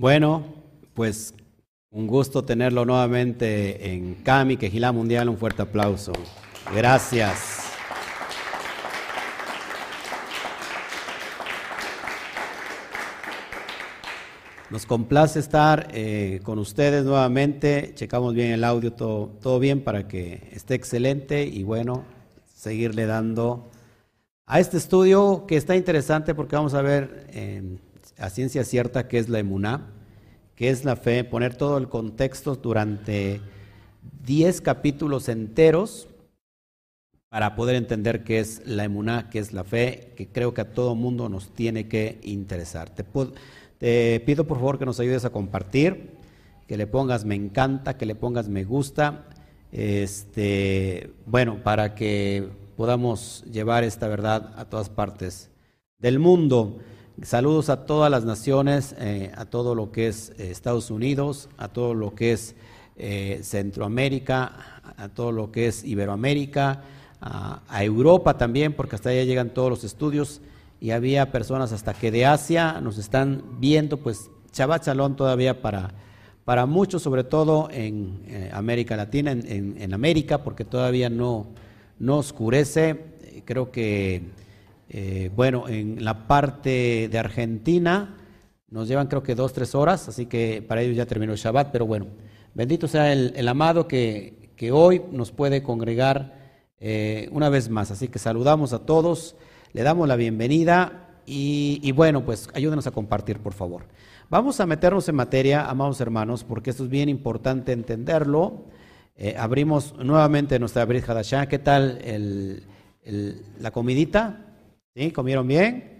Bueno, pues un gusto tenerlo nuevamente en Cami, Quejilá Mundial. Un fuerte aplauso. Gracias. Nos complace estar eh, con ustedes nuevamente. Checamos bien el audio, todo, todo bien para que esté excelente y bueno, seguirle dando a este estudio que está interesante porque vamos a ver eh, a ciencia cierta qué es la emuná, qué es la fe, poner todo el contexto durante 10 capítulos enteros para poder entender qué es la emuná, qué es la fe, que creo que a todo mundo nos tiene que interesar. Te te pido por favor que nos ayudes a compartir, que le pongas me encanta, que le pongas me gusta, este, bueno, para que podamos llevar esta verdad a todas partes del mundo. Saludos a todas las naciones, eh, a todo lo que es eh, Estados Unidos, a todo lo que es eh, Centroamérica, a todo lo que es Iberoamérica, a, Europa también, porque hasta allá llegan todos los estudios y había personas hasta que de Asia nos están viendo, pues Shabbat Shalom todavía para, para muchos, sobre todo en América Latina, en, América, porque todavía no, no oscurece. Creo que, eh, bueno, en la parte de Argentina nos llevan creo que dos, tres horas, así que para ellos ya terminó el Shabbat, pero bueno, bendito sea el, amado que, que, hoy nos puede congregar eh, una vez más. Así que saludamos a todos. Le damos la bienvenida y, bueno, pues ayúdenos a compartir, por favor. Vamos a meternos en materia, amados hermanos, porque esto es bien importante entenderlo. Eh, abrimos nuevamente nuestra Brit Hadashah. ¿Qué tal la comidita? ¿Sí? ¿Comieron bien?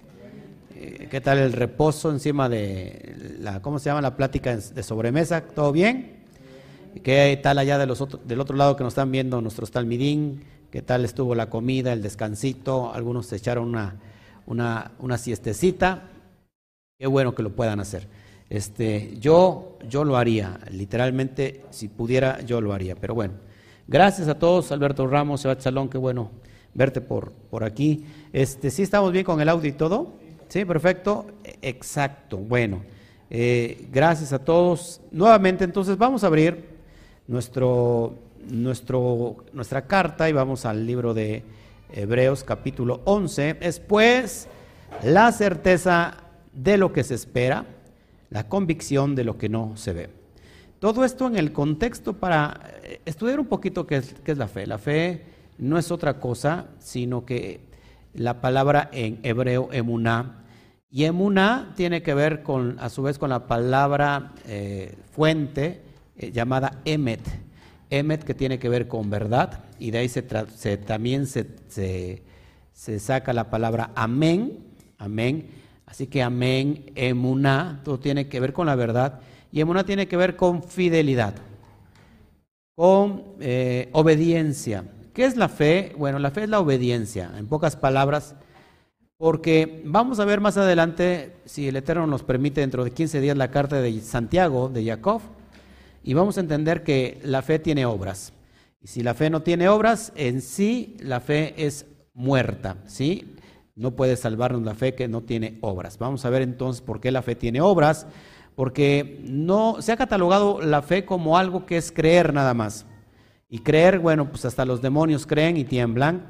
Eh, ¿Qué tal el reposo encima de la, ¿cómo se llama? La plática de sobremesa. ¿Todo bien? ¿Qué tal allá del otro lado que nos están viendo nuestros talmidín? qué tal estuvo la comida, el descansito, algunos se echaron una, una, una siestecita, qué bueno que lo puedan hacer. Este, yo, yo lo haría, literalmente, si pudiera, yo lo haría. Pero bueno, gracias a todos, Alberto Ramos, Sebastián Salón, qué bueno verte por, por aquí. Este, ¿Sí estamos bien con el audio y todo? Sí, perfecto. Exacto, bueno. Eh, gracias a todos. Nuevamente, entonces vamos a abrir nuestro nuestro, nuestra carta y vamos al libro de Hebreos capítulo 11. Es pues la certeza de lo que se espera, la convicción de lo que no se ve. Todo esto en el contexto para eh, estudiar un poquito qué es, qué es la fe. La fe no es otra cosa, sino que la palabra en hebreo emuná, y emuná tiene que ver con, a su vez, con la palabra eh, fuente eh, llamada emet. Emet que tiene que ver con verdad, y de ahí se, también se, saca la palabra amén, amén. Así que amén, emuná, todo tiene que ver con la verdad, y emuná tiene que ver con fidelidad, con eh, obediencia. ¿Qué es la fe? Bueno, la fe es la obediencia, en pocas palabras, porque vamos a ver más adelante, si el Eterno nos permite, dentro de 15 días, la carta de Santiago, de Jacob, y vamos a entender que la fe tiene obras. Y si la fe no tiene obras, en sí la fe es muerta, ¿sí? No puede salvarnos la fe que no tiene obras. Vamos a ver entonces por qué la fe tiene obras, porque no se ha catalogado la fe como algo que es creer nada más. Y creer, bueno, pues hasta los demonios creen y tiemblan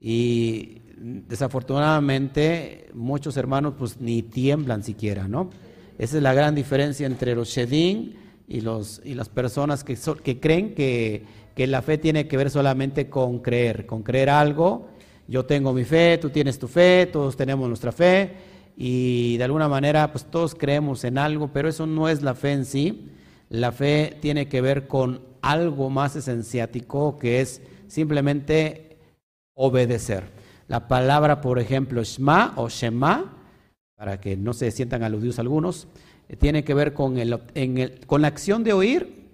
y desafortunadamente muchos hermanos pues ni tiemblan siquiera, ¿no? Esa es la gran diferencia entre los Shedim y, los, y las personas que, que creen que, que la fe tiene que ver solamente con creer, con creer algo. Yo tengo mi fe, tú tienes tu fe, todos tenemos nuestra fe y de alguna manera pues todos creemos en algo, pero eso no es la fe en sí. La fe tiene que ver con algo más esenciático que es simplemente obedecer. La palabra, por ejemplo, Shema o Shema, para que no se sientan aludidos algunos, tiene que ver con, la acción de oír,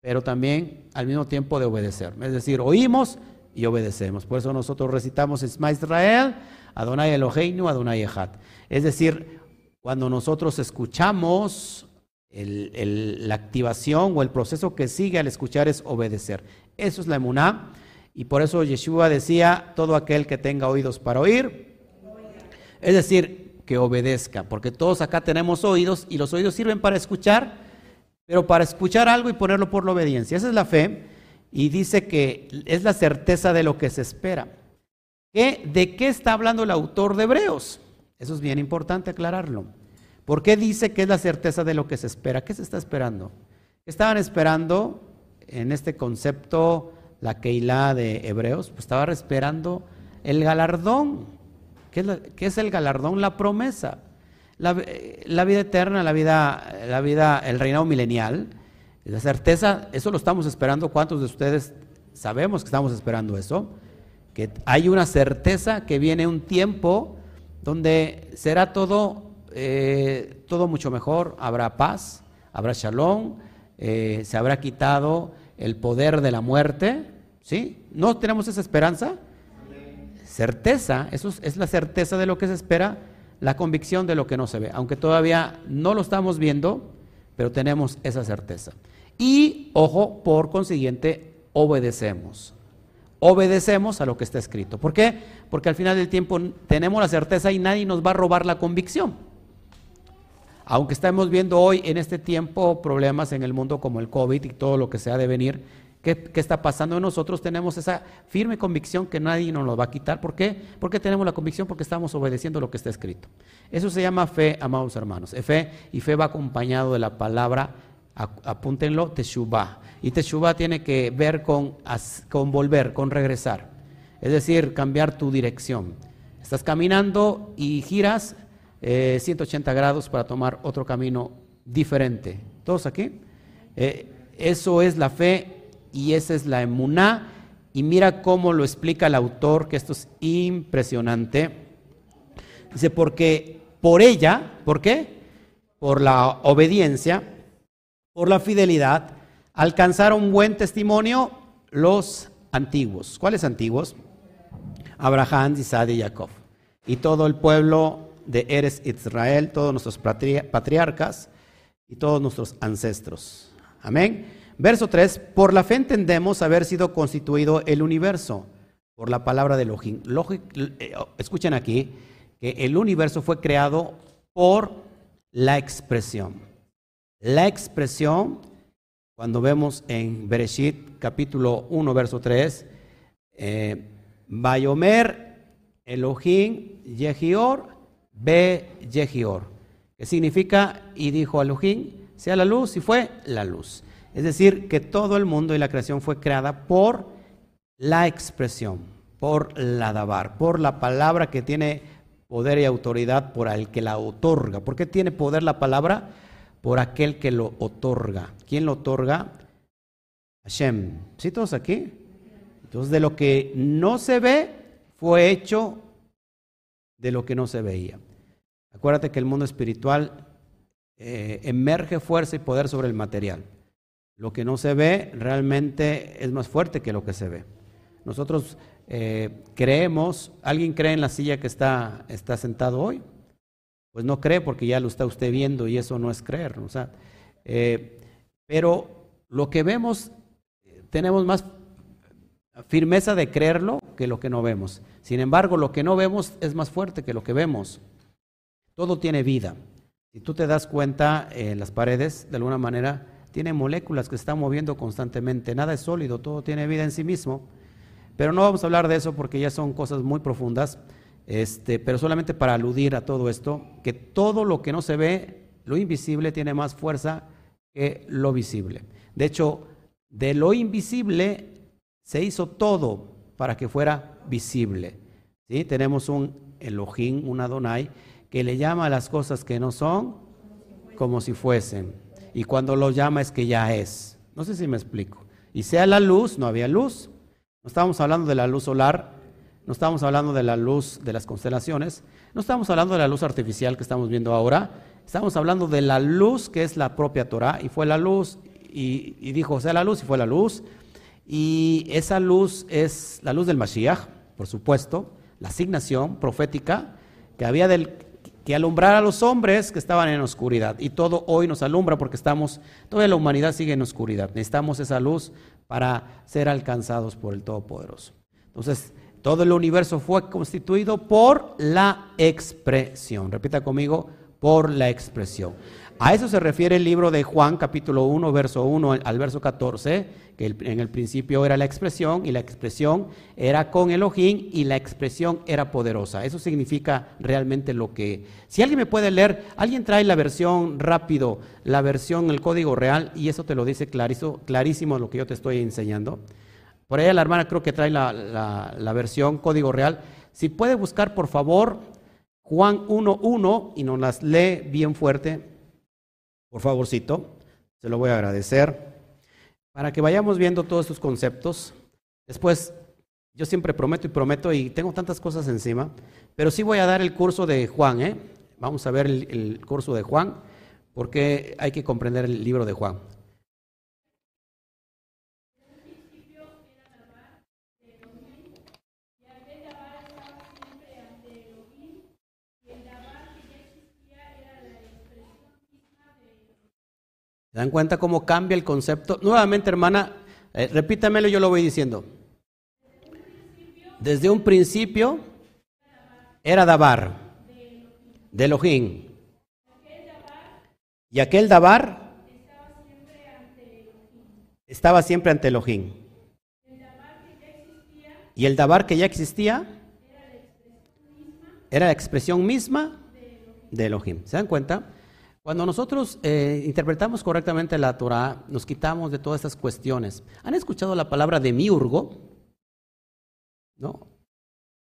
pero también al mismo tiempo de obedecer. Es decir, oímos y obedecemos. Por eso nosotros recitamos Esma Israel, Adonai Eloheinu, Adonai Echad. Es decir, cuando nosotros escuchamos, la activación o el proceso que sigue al escuchar es obedecer. Eso es la emuná. Y por eso Yeshua decía, todo aquel que tenga oídos para oír, es decir, que obedezca, porque todos acá tenemos oídos y los oídos sirven para escuchar, pero para escuchar algo y ponerlo por la obediencia. Esa es la fe y dice que es la certeza de lo que se espera. ¿De qué está hablando el autor de Hebreos? Eso es bien importante aclararlo. ¿Por qué dice que es la certeza de lo que se espera? ¿Qué se está esperando? estaban esperando en este concepto la Keilah de Hebreos? Pues estaba esperando el galardón. ¿Qué es, el galardón? La promesa. La, vida eterna, la vida, la vida, el reinado milenial. La certeza, eso lo estamos esperando. ¿Cuántos de ustedes sabemos que estamos esperando eso? Que hay una certeza que viene un tiempo donde será todo, eh, todo mucho mejor. Habrá paz, habrá shalom, eh, se habrá quitado el poder de la muerte. ¿Sí? ¿No tenemos esa esperanza? Certeza, eso es, la certeza de lo que se espera, la convicción de lo que no se ve. Aunque todavía no lo estamos viendo, pero tenemos esa certeza. Y, ojo, por consiguiente, obedecemos. Obedecemos a lo que está escrito. ¿Por qué? Porque al final del tiempo tenemos la certeza y nadie nos va a robar la convicción. Aunque estamos viendo hoy en este tiempo problemas en el mundo como el COVID y todo lo que se ha de venir, ¿qué, está pasando en nosotros? Tenemos esa firme convicción que nadie nos lo va a quitar. ¿Por qué? Porque tenemos la convicción porque estamos obedeciendo lo que está escrito. Eso se llama fe, amados hermanos. Fe y fe va acompañado de la palabra, apúntenlo, teshuvah. Y teshuvah tiene que ver con, con volver, con regresar. Es decir, cambiar tu dirección. Estás caminando y giras 180 eh, grados para tomar otro camino diferente. ¿Todos aquí? Eh, eso es la fe y esa es la emuná. Y mira cómo lo explica el autor, que esto es impresionante. Dice, porque por ella, ¿por qué? Por la obediencia, por la fidelidad, alcanzaron buen testimonio los antiguos. ¿Cuáles antiguos? Abraham, Isaac y Jacob. Y todo el pueblo de Eres Israel, todos nuestros patriarcas y todos nuestros ancestros. Amén. Verso 3, por la fe entendemos haber sido constituido el universo por la palabra de Elohim. Eh, escuchen aquí que el universo fue creado por la expresión. La expresión, cuando vemos en Bereshit capítulo 1, verso 3, eh, Bayomer Elohim Yehior Be Yehior, que significa, y dijo Elohim, sea la luz, y fue la luz. Es decir, que todo el mundo y la creación fue creada por la expresión, por la dabar, por la palabra que tiene poder y autoridad por el que la otorga. ¿Por qué tiene poder la palabra? Por aquel que lo otorga. ¿Quién lo otorga? Hashem. ¿Sí todos aquí? Entonces, de lo que no se ve, fue hecho de lo que no se veía. Acuérdate que el mundo espiritual eh, emerge fuerza y poder sobre el material. Lo que no se ve realmente es más fuerte que lo que se ve. Nosotros eh, creemos, ¿alguien cree en la silla que está, está sentado hoy? Pues no cree porque ya lo está usted viendo y eso no es creer. O sea, eh, pero lo que vemos, tenemos más firmeza de creerlo que lo que no vemos. Sin embargo, lo que no vemos es más fuerte que lo que vemos. Todo tiene vida. Si tú te das cuenta, en las paredes, de alguna manera, tiene moléculas que se están moviendo constantemente. Nada es sólido, todo tiene vida en sí mismo. Pero no vamos a hablar de eso porque ya son cosas muy profundas. Este, pero solamente para aludir a todo esto, que todo lo que no se ve, lo invisible, tiene más fuerza que lo visible. De hecho, de lo invisible se hizo todo para que fuera visible. ¿Sí? Tenemos un Elohim, un Adonai, que le llama a las cosas que no son como si fuesen. Y cuando lo llama es que ya es. No sé si me explico. Y sea la luz, no había luz. No estábamos hablando de la luz solar, no estábamos hablando de la luz de las constelaciones, no estamos hablando de la luz artificial que estamos viendo ahora, estamos hablando de la luz que es la propia Torah, y fue la luz, y, y dijo, sea la luz, y fue la luz. Y esa luz es la luz del Mashiach, por supuesto, la asignación profética que había del, que alumbrar a los hombres que estaban en oscuridad. Y todo hoy nos alumbra porque estamos, toda la humanidad sigue en oscuridad. Necesitamos esa luz para ser alcanzados por el Todopoderoso. Entonces, Todo el universo fue constituido por la expresión. Repita conmigo, por la expresión. A eso se refiere el libro de Juan, capítulo 1, verso 1 al verso 14, que en el principio era la expresión y la expresión era con Elohim y la expresión era poderosa. Eso significa realmente lo que... Si alguien me puede leer, alguien trae la versión rápido, la versión, el código real, y eso te lo dice clarísimo, lo que yo te estoy enseñando. Por ahí la hermana creo que trae la, la versión código real. Si puede buscar, por favor, Juan 1.1 y nos las lee bien fuerte, por favorcito, se lo voy a agradecer, para que vayamos viendo todos estos conceptos. Después, yo siempre prometo y prometo y tengo tantas cosas encima, pero sí voy a dar el curso de Juan, ¿eh? Vamos a ver el, el curso de Juan, porque hay que comprender el libro de Juan. ¿Se dan cuenta cómo cambia el concepto? Nuevamente, hermana, eh, repítamelo, yo lo voy diciendo. Desde un principio era Dabar, de Elohim. Y aquel Dabar estaba siempre ante Elohim. Y el Dabar que ya existía era la expresión misma de Elohim. ¿Se dan cuenta? Cuando nosotros eh, interpretamos correctamente la Torah, nos quitamos de todas estas cuestiones. ¿Han escuchado la palabra demiurgo? ¿No?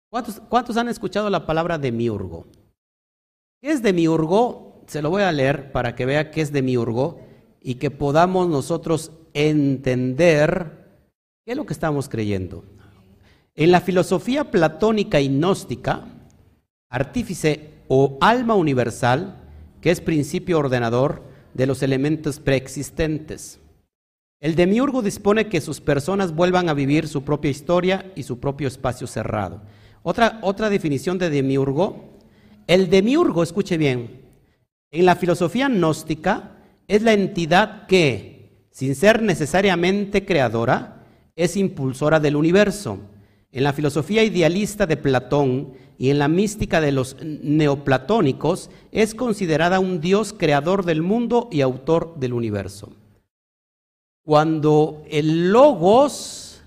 ¿Cuántos, ¿Cuántos han escuchado la palabra demiurgo? ¿Qué es demiurgo? Se lo voy a leer para que vea qué es demiurgo y que podamos nosotros entender qué es lo que estamos creyendo. En la filosofía platónica y gnóstica, artífice o alma universal, que es principio ordenador de los elementos preexistentes. El demiurgo dispone que sus personas vuelvan a vivir su propia historia y su propio espacio cerrado. Otra, otra definición de demiurgo, el demiurgo, escuche bien, en la filosofía gnóstica es la entidad que, sin ser necesariamente creadora, es impulsora del universo. En la filosofía idealista de Platón y en la mística de los neoplatónicos es considerada un Dios creador del mundo y autor del universo. Cuando el logos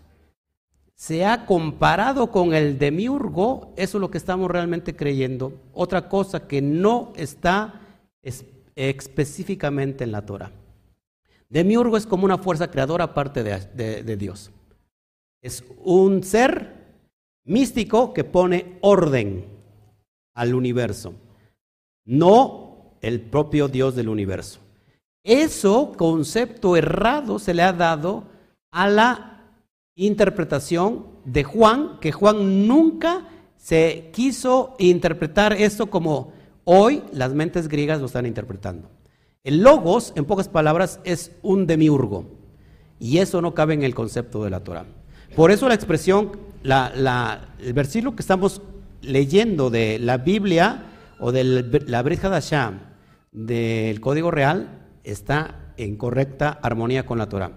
se ha comparado con el demiurgo, eso es lo que estamos realmente creyendo. Otra cosa que no está específicamente en la Torah. Demiurgo es como una fuerza creadora aparte de, de Dios. Es un ser místico que pone orden al universo, no el propio Dios del universo. Eso concepto errado se le ha dado a la interpretación de Juan, que Juan nunca se quiso interpretar esto como hoy las mentes griegas lo están interpretando. El logos, en pocas palabras, es un demiurgo. Y eso no cabe en el concepto de la Torah. Por eso la expresión, el versículo que estamos leyendo de la Biblia o de la Brit Hadashah del Código Real está en correcta armonía con la Torah.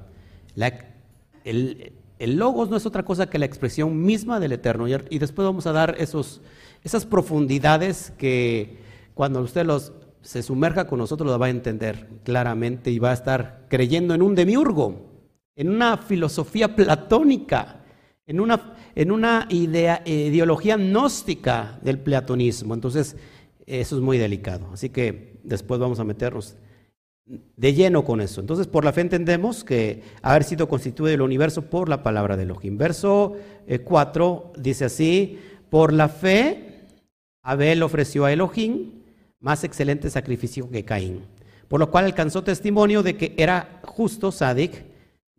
el, logos no es otra cosa que la expresión misma del Eterno. Y, después vamos a dar esos, esas profundidades que cuando usted los, se sumerja con nosotros lo va a entender claramente y va a estar creyendo en un demiurgo en una filosofía platónica, en una, en una idea, ideología gnóstica del platonismo. Entonces, eso es muy delicado. Así que después vamos a meternos de lleno con eso. Entonces, por la fe entendemos que haber sido constituido el universo por la palabra de Elohim. Verso 4 eh, dice así, por la fe Abel ofreció a Elohim más excelente sacrificio que Caín, por lo cual alcanzó testimonio de que era justo Sadik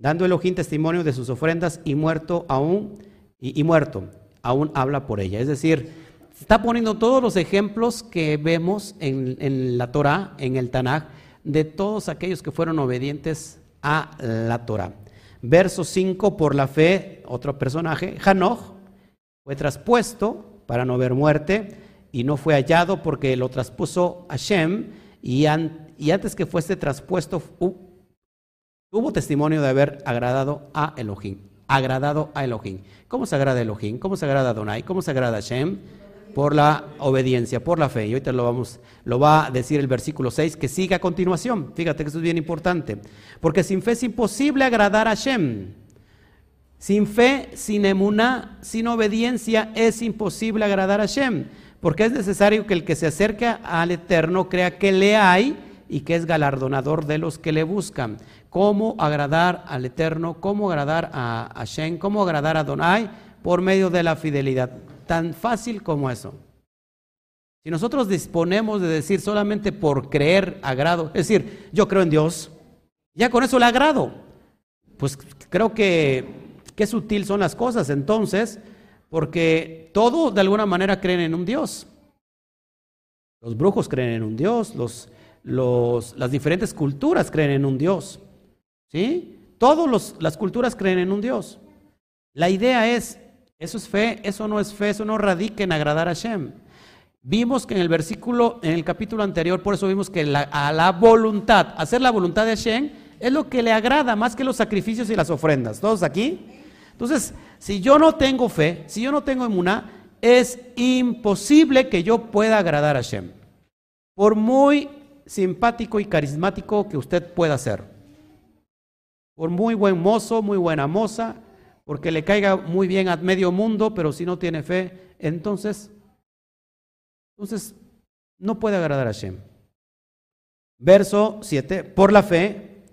dando Elohim testimonio de sus ofrendas y muerto aún, y, muerto, aún habla por ella. Es decir, está poniendo todos los ejemplos que vemos en, la Torah, en el Tanaj, de todos aquellos que fueron obedientes a la Torah. Verso 5, por la fe, otro personaje, Hanoch, fue traspuesto para no ver muerte y no fue hallado porque lo traspuso Hashem y, y antes que fuese traspuesto Tuvo testimonio de haber agradado a Elohim. agradado a Elohim. ¿Cómo se agrada Elohim? ¿Cómo se agrada Donai? ¿Cómo se agrada a Shem? Por la obediencia, por la fe. Y ahorita lo, vamos, lo va a decir el versículo 6, que sigue a continuación. Fíjate que esto es bien importante. Porque sin fe es imposible agradar a Shem. Sin fe, sin emuná, sin obediencia, es imposible agradar a Shem. Porque es necesario que el que se acerca al Eterno crea que le hay y que es galardonador de los que le buscan. ¿Cómo agradar al Eterno? ¿Cómo agradar a Hashem? ¿Cómo agradar a Donai? Por medio de la fidelidad. Tan fácil como eso. Si nosotros disponemos de decir solamente por creer agrado, es decir, yo creo en Dios, ya con eso le agrado. Pues creo que qué sutil son las cosas entonces, porque todos de alguna manera creen en un Dios. Los brujos creen en un Dios, los las diferentes culturas creen en un Dios. ¿Sí? Todas las culturas creen en un Dios. La idea es, eso es fe, eso no es fe, eso no radica en agradar a Shem. Vimos que en el versículo, en el capítulo anterior, por eso vimos que a la voluntad, hacer la voluntad de Hashem, es lo que le agrada más que los sacrificios y las ofrendas. ¿Todos aquí? Entonces, si yo no tengo fe, si yo no tengo emuná, es imposible que yo pueda agradar a Hashem. Por muy simpático y carismático que usted pueda ser. Por muy buen mozo, muy buena moza, porque le caiga muy bien a medio mundo, pero si no tiene fe, entonces, entonces no puede agradar a Hashem. Verso 7, por la fe,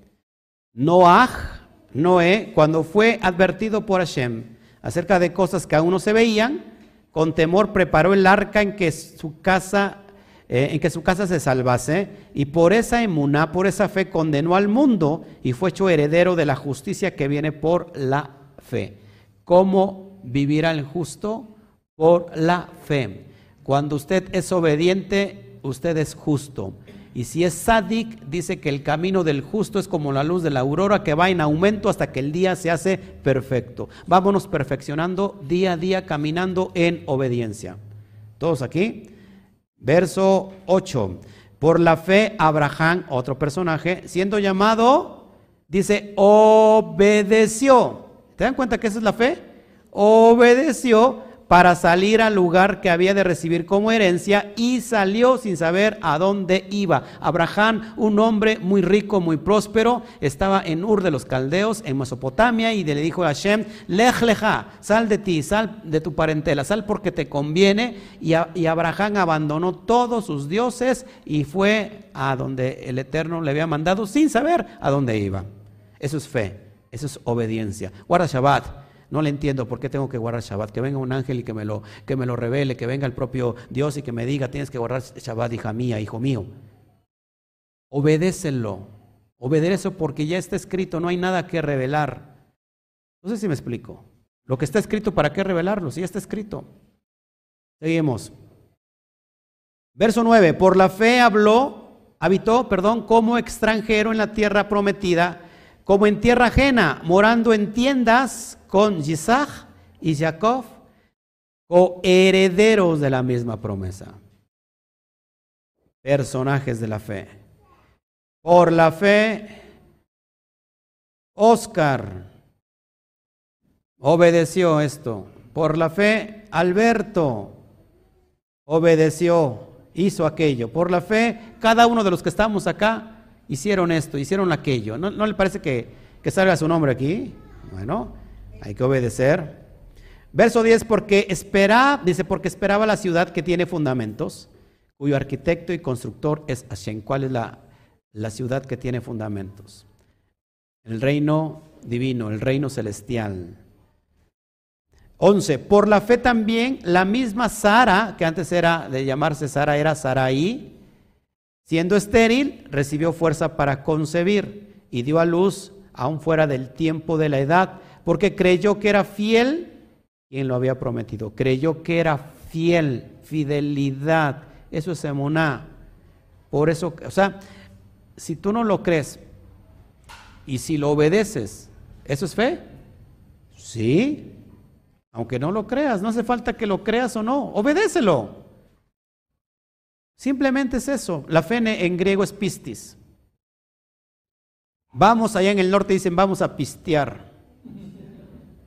Noah, Noé, cuando fue advertido por Hashem acerca de cosas que aún no se veían, con temor preparó el arca en que su casa eh, en que su casa se salvase, y por esa emuná, por esa fe, condenó al mundo y fue hecho heredero de la justicia que viene por la fe. ¿Cómo vivirá el justo? Por la fe. Cuando usted es obediente, usted es justo. Y si es sádic, dice que el camino del justo es como la luz de la aurora que va en aumento hasta que el día se hace perfecto. Vámonos perfeccionando día a día, caminando en obediencia. ¿Todos aquí? Verso 8. Por la fe, Abraham, otro personaje, siendo llamado, dice, obedeció. ¿Te dan cuenta que esa es la fe? Obedeció para salir al lugar que había de recibir como herencia y salió sin saber a dónde iba. Abraham, un hombre muy rico, muy próspero, estaba en Ur de los Caldeos, en Mesopotamia, y le dijo a Hashem, lej leja, sal de ti, sal de tu parentela, sal porque te conviene. Y, y Abraham abandonó todos sus dioses y fue a donde el Eterno le había mandado sin saber a dónde iba. Eso es fe, eso es obediencia. Guarda Shabbat. No le entiendo por qué tengo que guardar Shabbat. Que venga un ángel y que me lo, que me lo revele, que venga el propio Dios y que me diga, tienes que guardar Shabbat, hija mía, hijo mío. Obedécelo. Obedece porque ya está escrito, no hay nada que revelar. No sé si me explico. Lo que está escrito, ¿para qué revelarlo? Si ya está escrito. Seguimos. Verso 9. Por la fe habló, habitó, perdón, como extranjero en la tierra prometida, como en tierra ajena, morando en tiendas con Isaac y Jacob, coherederos de la misma promesa. Personajes de la fe. Por la fe, Oscar obedeció esto. Por la fe, Alberto obedeció, hizo aquello. Por la fe, cada uno de los que estamos acá hicieron esto, hicieron aquello. ¿No, le parece que, que salga su nombre aquí? Bueno, hay que obedecer. Verso 10, porque espera, dice, porque esperaba la ciudad que tiene fundamentos, cuyo arquitecto y constructor es Hashem. ¿Cuál es la, la ciudad que tiene fundamentos? El reino divino, el reino celestial. 11. Por la fe también, la misma Sara, que antes era de llamarse Sara, era Saraí, siendo estéril, recibió fuerza para concebir y dio a luz aún fuera del tiempo de la edad porque creyó que era fiel quien lo había prometido. Creyó que era fiel, fidelidad. Eso es emuná. Por eso, o sea, si tú no lo crees y si lo obedeces, ¿eso es fe? Sí. Aunque no lo creas, no hace falta que lo creas o no, obedécelo. Simplemente es eso. La fe en griego es pistis. Vamos allá en el norte dicen vamos a pistear.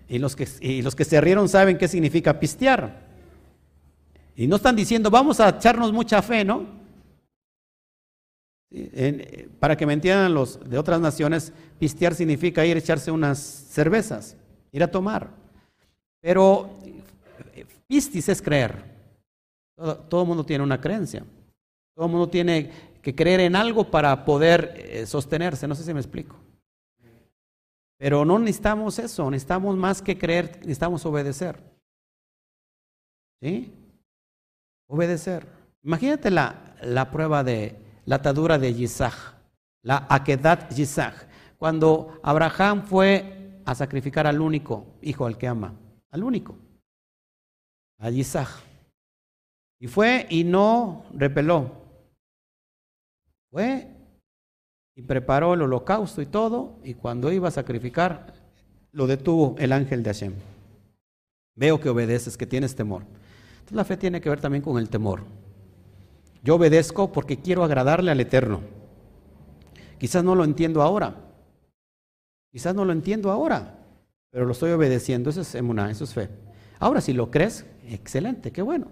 Y los, que, y los que se rieron saben qué significa pistear. Y no están diciendo, vamos a echarnos mucha fe, ¿no? para que me entiendan los de otras naciones, pistear significa ir a echarse unas cervezas, ir a tomar. Pero pistis es creer. Todo, el mundo tiene una creencia. Todo mundo tiene que creer en algo para poder eh, sostenerse. No sé si me explico. Pero no necesitamos eso, necesitamos más que creer, necesitamos obedecer. ¿Sí? Obedecer. Imagínate la, la prueba de la atadura de Yisach, la Akedat Yisach, cuando Abraham fue a sacrificar al único hijo al que ama, al único, a Yisach. Y fue y no repeló. Fue y preparó el holocausto y todo, y cuando iba a sacrificar, lo detuvo el ángel de Hashem. Veo que obedeces, que tienes temor. Entonces la fe tiene que ver también con el temor. Yo obedezco porque quiero agradarle al Eterno. Quizás no lo entiendo ahora. Quizás no lo entiendo ahora, pero lo estoy obedeciendo. Eso es emuná, eso es fe. Ahora, si lo crees, excelente, qué bueno.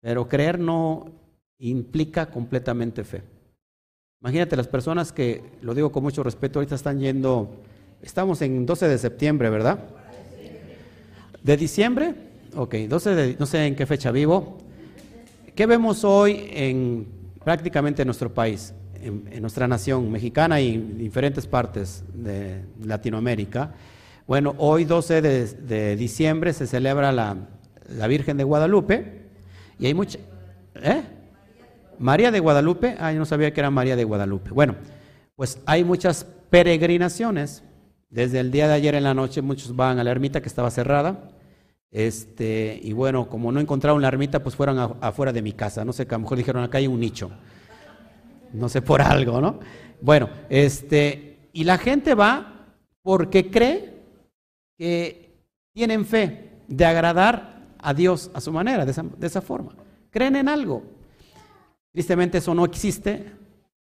Pero creer no implica completamente fe. Imagínate las personas que, lo digo con mucho respeto, ahorita están yendo, estamos en 12 de septiembre, ¿verdad? ¿De diciembre? Ok, 12 de, no sé en qué fecha vivo. ¿Qué vemos hoy en prácticamente nuestro país, en, nuestra nación mexicana y en diferentes partes de Latinoamérica? Bueno, hoy 12 de, diciembre se celebra la, Virgen de Guadalupe y hay mucha... ¿Eh? María de Guadalupe, ah, no sabía que era María de Guadalupe. Bueno, pues hay muchas peregrinaciones. Desde el día de ayer en la noche muchos van a la ermita que estaba cerrada este, y bueno, como no encontraron la ermita, pues fueron afuera de mi casa. No sé, a lo mejor dijeron, acá hay un nicho. No sé, por algo, ¿no? Bueno, este, y la gente va porque cree que tienen fe de agradar a Dios a su manera, de esa, de esa forma. Creen en algo. Tristemente eso no existe,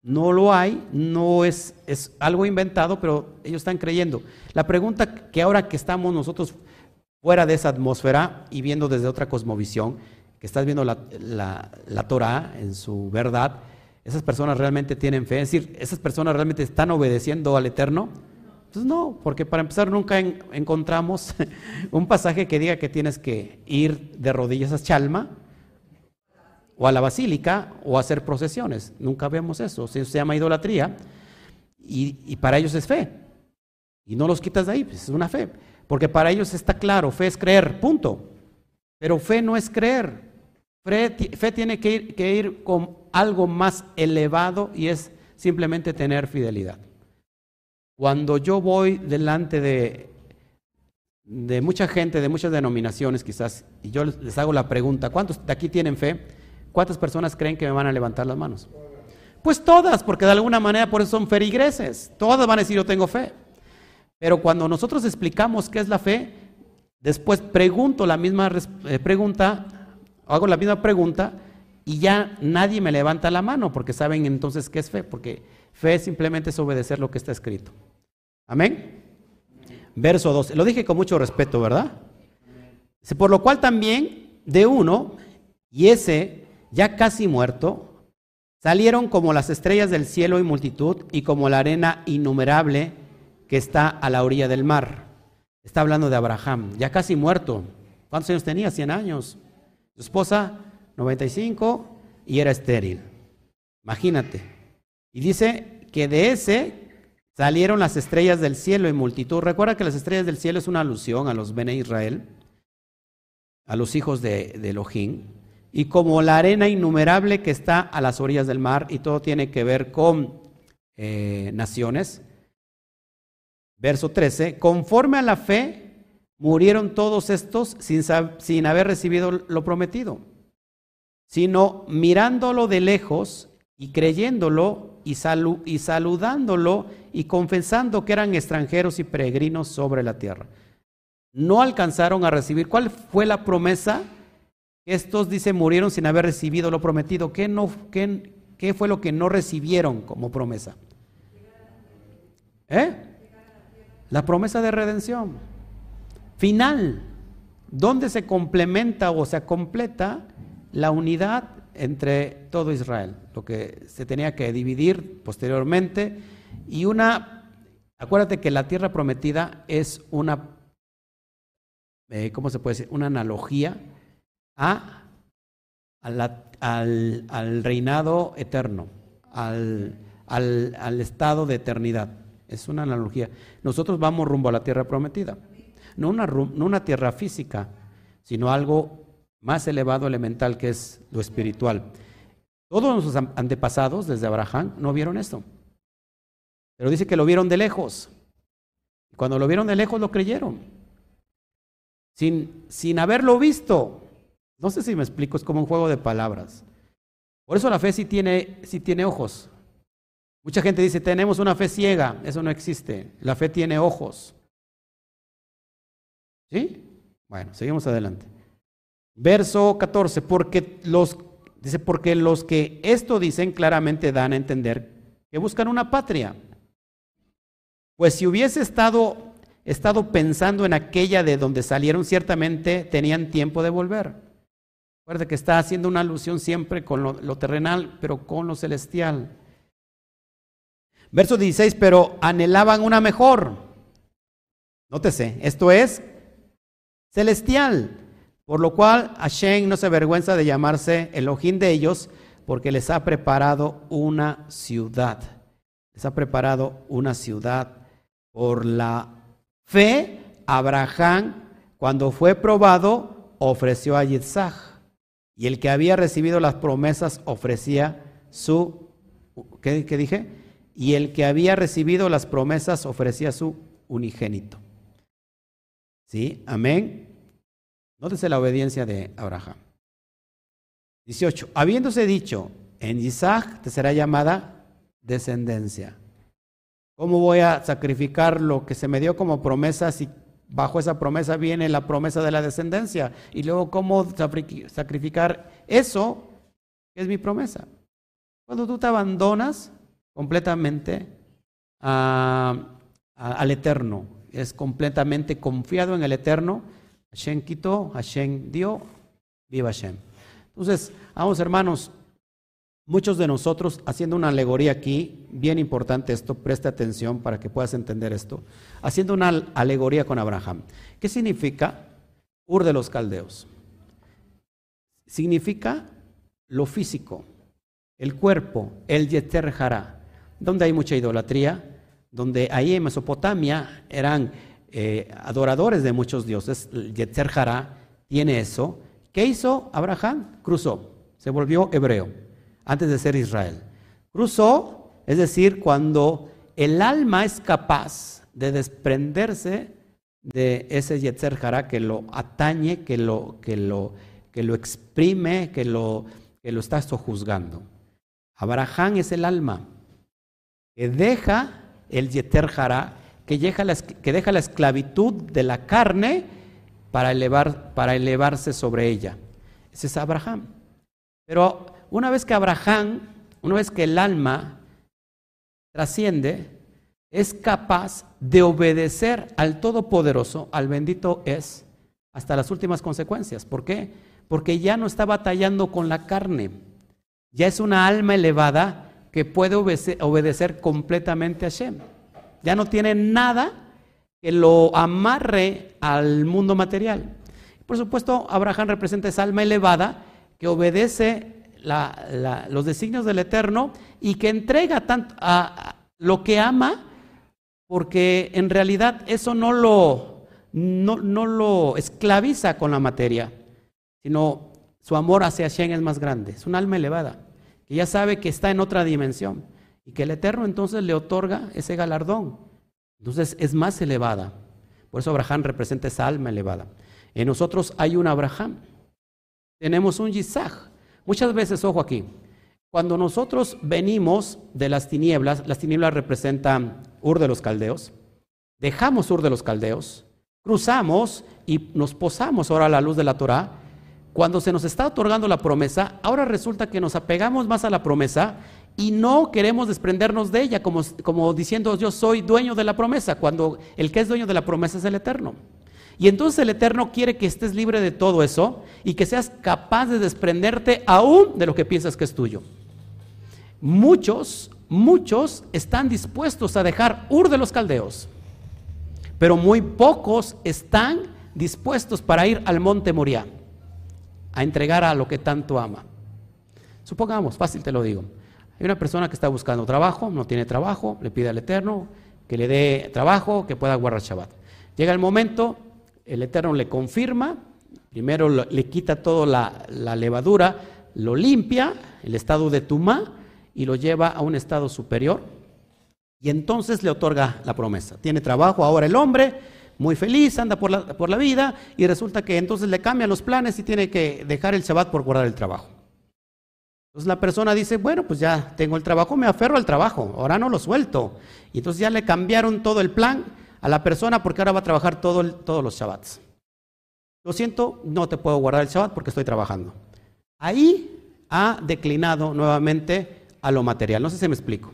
no lo hay, no es, es algo inventado, pero ellos están creyendo. La pregunta que ahora que estamos nosotros fuera de esa atmósfera y viendo desde otra cosmovisión, que estás viendo la, la, Torah en su verdad, esas personas realmente tienen fe, es decir, esas personas realmente están obedeciendo al Eterno. Pues no, porque para empezar nunca encontramos un pasaje que diga que tienes que ir de rodillas a Chalma o a la basílica o hacer procesiones. Nunca vemos eso. Eso se llama idolatría y, y para ellos es fe. Y no los quitas de ahí, pues es una fe. Porque para ellos está claro, fe es creer, punto. Pero fe no es creer. Fe, tiene que ir, que ir con algo más elevado y es simplemente tener fidelidad. Cuando yo voy delante de, de mucha gente, de muchas denominaciones quizás, y yo les hago la pregunta, ¿cuántos de aquí tienen fe? ¿Cuántas personas creen que me van a levantar las manos? Pues todas, porque de alguna manera por eso son ferigreses. Todas van a decir yo tengo fe. Pero cuando nosotros explicamos qué es la fe, después pregunto la misma eh, pregunta, hago la misma pregunta y ya nadie me levanta la mano porque saben entonces qué es fe, porque fe simplemente es obedecer lo que está escrito. Amén. Verso 12. Lo dije con mucho respeto, ¿verdad? Por lo cual también de uno, y ese ya casi muerto, salieron como las estrellas del cielo y multitud, y como la arena innumerable que está a la orilla del mar. Está hablando de Abraham, ya casi muerto. ¿Cuántos años tenía? 100 años. Su esposa, 95, y era estéril. Imagínate. Y dice que de ese salieron las estrellas del cielo en multitud. Recuerda que las estrellas del cielo es una alusión a los Bene Israel, a los hijos de, Elohim. Y como la arena innumerable que está a las orillas del mar, y todo tiene que ver con eh, naciones, Verso 13, conforme a la fe, murieron todos estos sin, sin haber recibido lo prometido, sino mirándolo de lejos y creyéndolo y, y saludándolo y confesando que eran extranjeros y peregrinos sobre la tierra. No alcanzaron a recibir. ¿Cuál fue la promesa? Estos, dice, murieron sin haber recibido lo prometido. ¿Qué, no, qué, qué fue lo que no recibieron como promesa? ¿Eh? La promesa de redención. final, donde se complementa o se completa la unidad entre todo Israel, lo que se tenía que dividir posteriormente, y una, acuérdate que la tierra prometida es una, eh, ¿cómo se puede decir? Una analogía a, al, reinado eterno, al, al estado de eternidad. Es una analogía. Nosotros vamos rumbo a la tierra prometida, no una, no una tierra física, sino algo más elevado, elemental, que es lo espiritual. Todos nuestros antepasados, desde Abraham, no vieron esto. Pero dice que lo vieron de lejos. Cuando lo vieron de lejos, lo creyeron. Sin, sin haberlo visto. No sé si me explico, es como un juego de palabras. Por eso la fe sí tiene, sí tiene ojos. Mucha gente dice, tenemos una fe ciega. Eso no existe. La fe tiene ojos. ¿Sí? Bueno, seguimos adelante. Verso 14, porque los, dice, porque los que esto dicen claramente dan a entender que buscan una patria. Pues si hubiese estado, estado pensando en aquella de donde salieron, ciertamente tenían tiempo de volver. Recuerde que está haciendo una alusión siempre con lo, terrenal, pero con lo celestial. Verso 16, pero anhelaban una mejor. Nótese, esto es celestial. Por lo cual Hashem no se avergüenza de llamarse Elohim de ellos, porque les ha preparado una ciudad. Les ha preparado una ciudad. Por la fe, Abraham, cuando fue probado, ofreció a Yitzhak. Y el que había recibido las promesas ofrecía su, ¿qué, ¿qué, dije? Y el que había recibido las promesas ofrecía su unigénito. ¿Sí? Amén. Nótese la obediencia de Abraham. 18. Habiéndose dicho, en Isaac te será llamada descendencia. ¿Cómo voy a sacrificar lo que se me dio como promesa si bajo esa promesa viene la promesa de la descendencia? Y luego, ¿cómo sacrificar eso es mi promesa? Cuando tú te abandonas completamente al Eterno, es completamente confiado en el Eterno, Hashem quitó, Hashem dio, viva Hashem. Entonces, vamos hermanos, muchos de nosotros, haciendo una alegoría aquí, bien importante esto, preste atención para que puedas entender esto, haciendo una alegoría con Abraham. ¿Qué significa Ur de los Caldeos? Significa lo físico, el cuerpo, el Yeter Hará, donde hay mucha idolatría, donde ahí en Mesopotamia eran eh, adoradores de muchos dioses. Yetzer Hará tiene eso. ¿Qué hizo Abraham? Cruzó, se volvió hebreo antes de ser Israel. Cruzó, es decir, cuando el alma es capaz de desprenderse de ese Yetzer Hará que lo atañe, que lo, que lo, que lo exprime, que lo, que lo está sojuzgando. Abraham es el alma que deja el Yeter Hará que deja, la, que deja la esclavitud de la carne para, elevar, para elevarse sobre ella. Ese es Abraham. Pero una vez que Abraham, una vez que el alma trasciende, es capaz de obedecer al Todopoderoso, al bendito es, hasta las últimas consecuencias. ¿Por qué? Porque ya no está batallando con la carne. Ya es una alma elevada que puede obedecer, completamente a Shem ya no tiene nada que lo amarre al mundo material. Por supuesto, Abraham representa esa alma elevada que obedece los designios del Eterno y que entrega tanto a, lo que ama, porque en realidad eso no lo, no, no lo esclaviza con la materia, sino su amor hacia Hashem es más grande. Es un alma elevada, que ya sabe que está en otra dimensión. Y que el Eterno entonces le otorga ese galardón. Entonces es más elevada. Por eso Abraham representa esa alma elevada. En nosotros hay un Abraham. Tenemos un Isaac. Muchas veces, ojo aquí, cuando nosotros venimos de las tinieblas, las tinieblas representan Ur de los Caldeos, dejamos Ur de los Caldeos, cruzamos y nos posamos ahora a la luz de la Torah, cuando se nos está otorgando la promesa, ahora resulta que nos apegamos más a la promesa y no queremos desprendernos de ella, como, como, diciendo yo soy dueño de la promesa, cuando el que es dueño de la promesa es el Eterno. Y entonces el Eterno quiere que estés libre de todo eso y que seas capaz de desprenderte aún de lo que piensas que es tuyo. Muchos, muchos están dispuestos a dejar Ur de los Caldeos, pero muy pocos están dispuestos para ir al monte Moriah, a entregar a lo que tanto ama. Supongamos, fácil te lo digo, hay una persona que está buscando trabajo, no tiene trabajo, le pide al Eterno que le dé trabajo, que pueda guardar Shabbat. Llega el momento, el Eterno le confirma, primero le quita toda la, levadura, lo limpia, el estado de Tumá, y lo lleva a un estado superior. Y entonces le otorga la promesa. Tiene trabajo ahora el hombre, muy feliz, anda por la, por la vida, y resulta que entonces le cambian los planes y tiene que dejar el Shabbat por guardar el trabajo. Entonces la persona dice, bueno, pues ya tengo el trabajo, me aferro al trabajo, ahora no lo suelto. Y entonces ya le cambiaron todo el plan a la persona porque ahora va a trabajar todos los Shabbats. Lo siento, no te puedo guardar el Shabbat porque estoy trabajando. Ahí ha declinado nuevamente a lo material. No sé si me explico.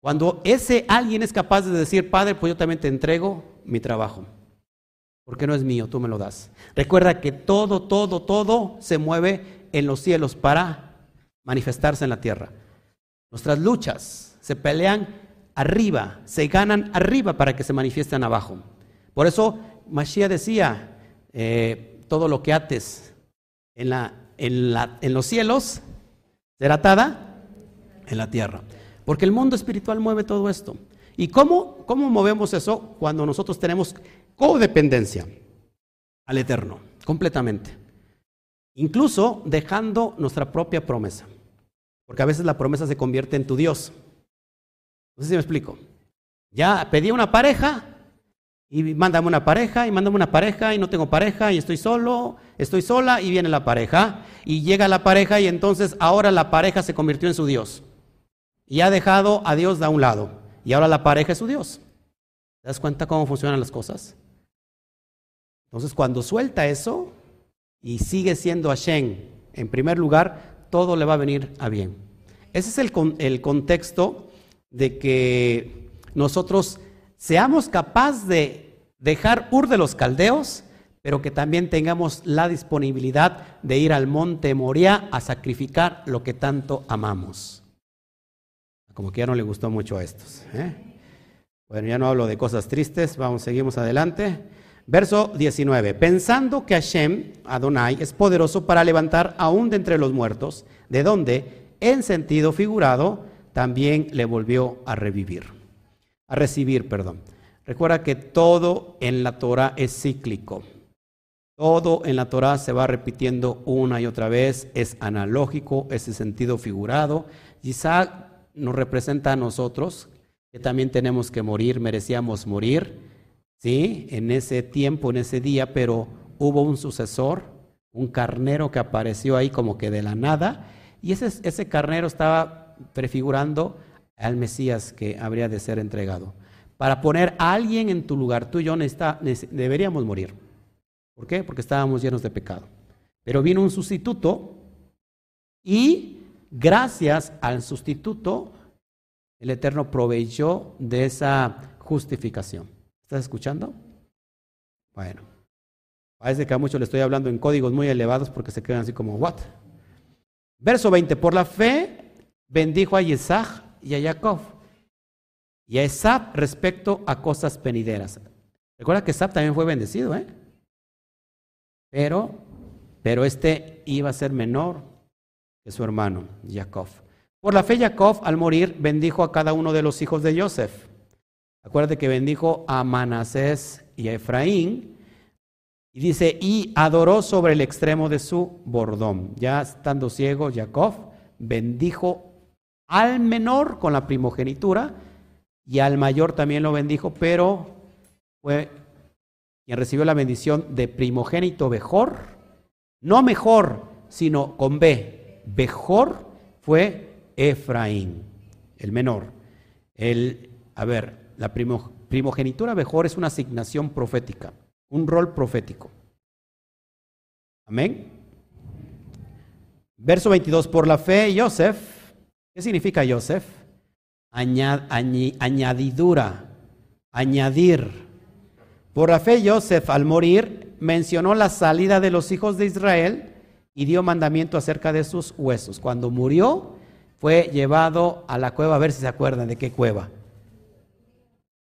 Cuando ese alguien es capaz de decir, Padre, pues yo también te entrego mi trabajo, porque no es mío, tú me lo das. Recuerda que todo, todo, todo se mueve en los cielos para manifestarse en la tierra. Nuestras luchas se pelean arriba, se ganan arriba para que se manifiesten abajo. Por eso Mashiach decía, eh, todo lo que ates en, la, en, la, en los cielos será atada en la tierra. Porque el mundo espiritual mueve todo esto. ¿Y cómo, cómo movemos eso cuando nosotros tenemos codependencia al Eterno? Completamente. Incluso dejando nuestra propia promesa. Porque a veces la promesa se convierte en tu Dios. No sé si me explico. Ya pedí una pareja y mándame una pareja y mándame una pareja y no tengo pareja y estoy solo, estoy sola y viene la pareja y llega la pareja y entonces ahora la pareja se convirtió en su Dios. Y ha dejado a Dios de un lado y ahora la pareja es su Dios. ¿Te das cuenta cómo funcionan las cosas? Entonces cuando suelta eso, y sigue siendo Hashem en primer lugar, todo le va a venir a bien. Ese es el, el contexto de que nosotros seamos capaces de dejar Ur de los caldeos, pero que también tengamos la disponibilidad de ir al monte Moria a sacrificar lo que tanto amamos. Como que ya no le gustó mucho a estos. ¿eh? Bueno, ya no hablo de cosas tristes, vamos, seguimos adelante. Verso 19. Pensando que Hashem, Adonai, es poderoso para levantar aún de entre los muertos, de donde, en sentido figurado, también le volvió a revivir. A recibir, perdón. Recuerda que todo en la Torah es cíclico. Todo en la Torah se va repitiendo una y otra vez, es analógico, es en sentido figurado. Isaac nos representa a nosotros, que también tenemos que morir, merecíamos morir ¿sí? En ese tiempo, en ese día, pero hubo un sucesor, un carnero que apareció ahí como que de la nada, y ese, ese carnero estaba prefigurando al Mesías que habría de ser entregado. Para poner a alguien en tu lugar, tú y yo deberíamos morir. ¿Por qué? Porque estábamos llenos de pecado. Pero vino un sustituto y gracias al sustituto, el Eterno proveyó de esa justificación. ¿Estás escuchando? Bueno, parece que a muchos le estoy hablando en códigos muy elevados porque se quedan así como, ¿what? Verso 20, por la fe bendijo a Isaac y a Jacob y a Esab respecto a cosas venideras. Recuerda que Esab también fue bendecido, ¿eh? Pero, pero este iba a ser menor que su hermano, Jacob. Por la fe Jacob, al morir, bendijo a cada uno de los hijos de Joseph. Acuérdate que bendijo a Manasés y a Efraín. Y dice, y adoró sobre el extremo de su bordón. Ya estando ciego, Jacob bendijo al menor con la primogenitura y al mayor también lo bendijo, pero fue quien recibió la bendición de primogénito mejor, no mejor, sino con B. Mejor fue Efraín, el menor. El, a ver, la primogenitura mejor es una asignación profética, un rol profético. Amén. Verso 22, por la fe, Joseph, ¿qué significa Joseph? añadidura, añadir. Por la fe, Joseph, al morir, mencionó la salida de los hijos de Israel y dio mandamiento acerca de sus huesos. Cuando murió, fue llevado a la cueva, a ver si se acuerdan de qué cueva.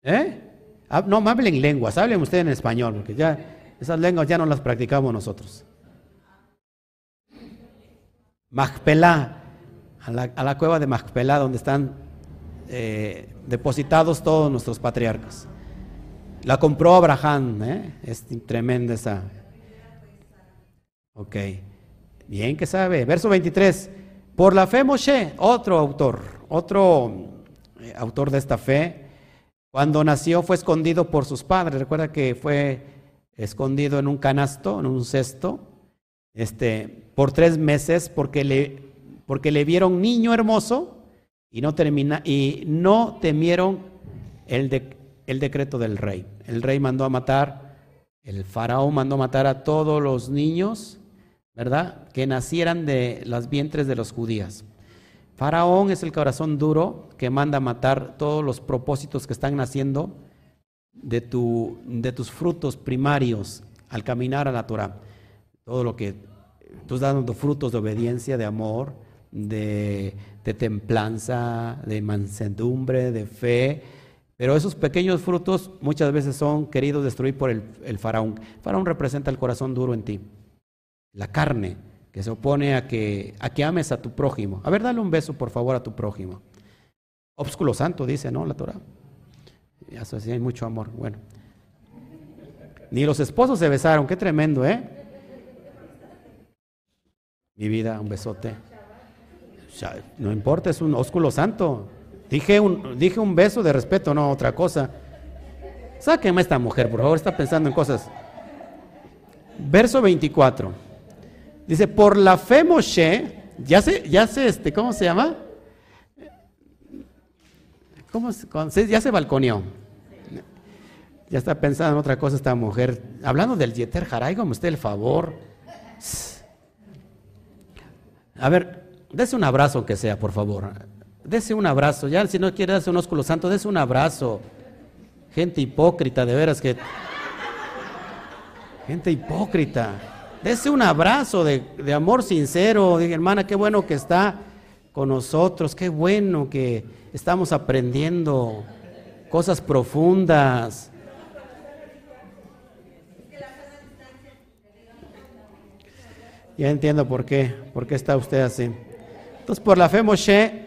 ¿Eh? No, hablen lenguas, hablen ustedes en español, porque ya esas lenguas ya no las practicamos nosotros. Macpelá, a la, cueva de Macpelá, donde están eh, depositados todos nuestros patriarcas. La compró Abraham, ¿eh? es tremenda esa. Ok. Bien que sabe. Verso 23. Por la fe Moshe, otro autor, otro eh, autor de esta fe, cuando nació fue escondido por sus padres. Recuerda que fue escondido en un canasto, en un cesto, este, por tres meses porque le, porque le vieron niño hermoso y no, termina, y no temieron el, decreto del rey. El rey mandó a matar, el faraón mandó a matar a todos los niños ¿verdad? Que nacieran de las vientres de los judías. Faraón es el corazón duro que manda matar todos los propósitos que están naciendo de, de tus frutos primarios al caminar a la Torah. Todo lo que tú estás dando frutos de obediencia, de amor, de, templanza, de mansedumbre, de fe. Pero esos pequeños frutos muchas veces son queridos destruir por el, el faraón. faraón representa el corazón duro en ti la carne, que se opone a que, a que ames a tu prójimo. A ver, dale un beso, por favor, a tu prójimo. Ósculo santo, dice, ¿no? La Torah. Ya sí hay mucho amor. Bueno. Ni los esposos se besaron, qué tremendo, ¿eh? Mi vida, un besote. No importa, es un ósculo santo. Dije un, dije un beso de respeto, no otra cosa. Sáqueme a esta mujer, por favor, está pensando en cosas. Verso 24. Dice, por la fe Moshe, ya se, ya se, este, ¿cómo se llama? ¿Cómo se, ya se balconeó. Ya está pensando en otra cosa esta mujer. Hablando del Yeter Haray, como usted el favor. A ver, dese un abrazo que sea, por favor. Dese un abrazo. Ya si no quiere darse un ósculo santo, dese un abrazo. Gente hipócrita, de veras que... Gente hipócrita. Dese un abrazo de, amor sincero. Dije, hermana, qué bueno que está con nosotros. Qué bueno que estamos aprendiendo cosas profundas. Ya entiendo por qué, por qué está usted así. Entonces, por la fe Moshe,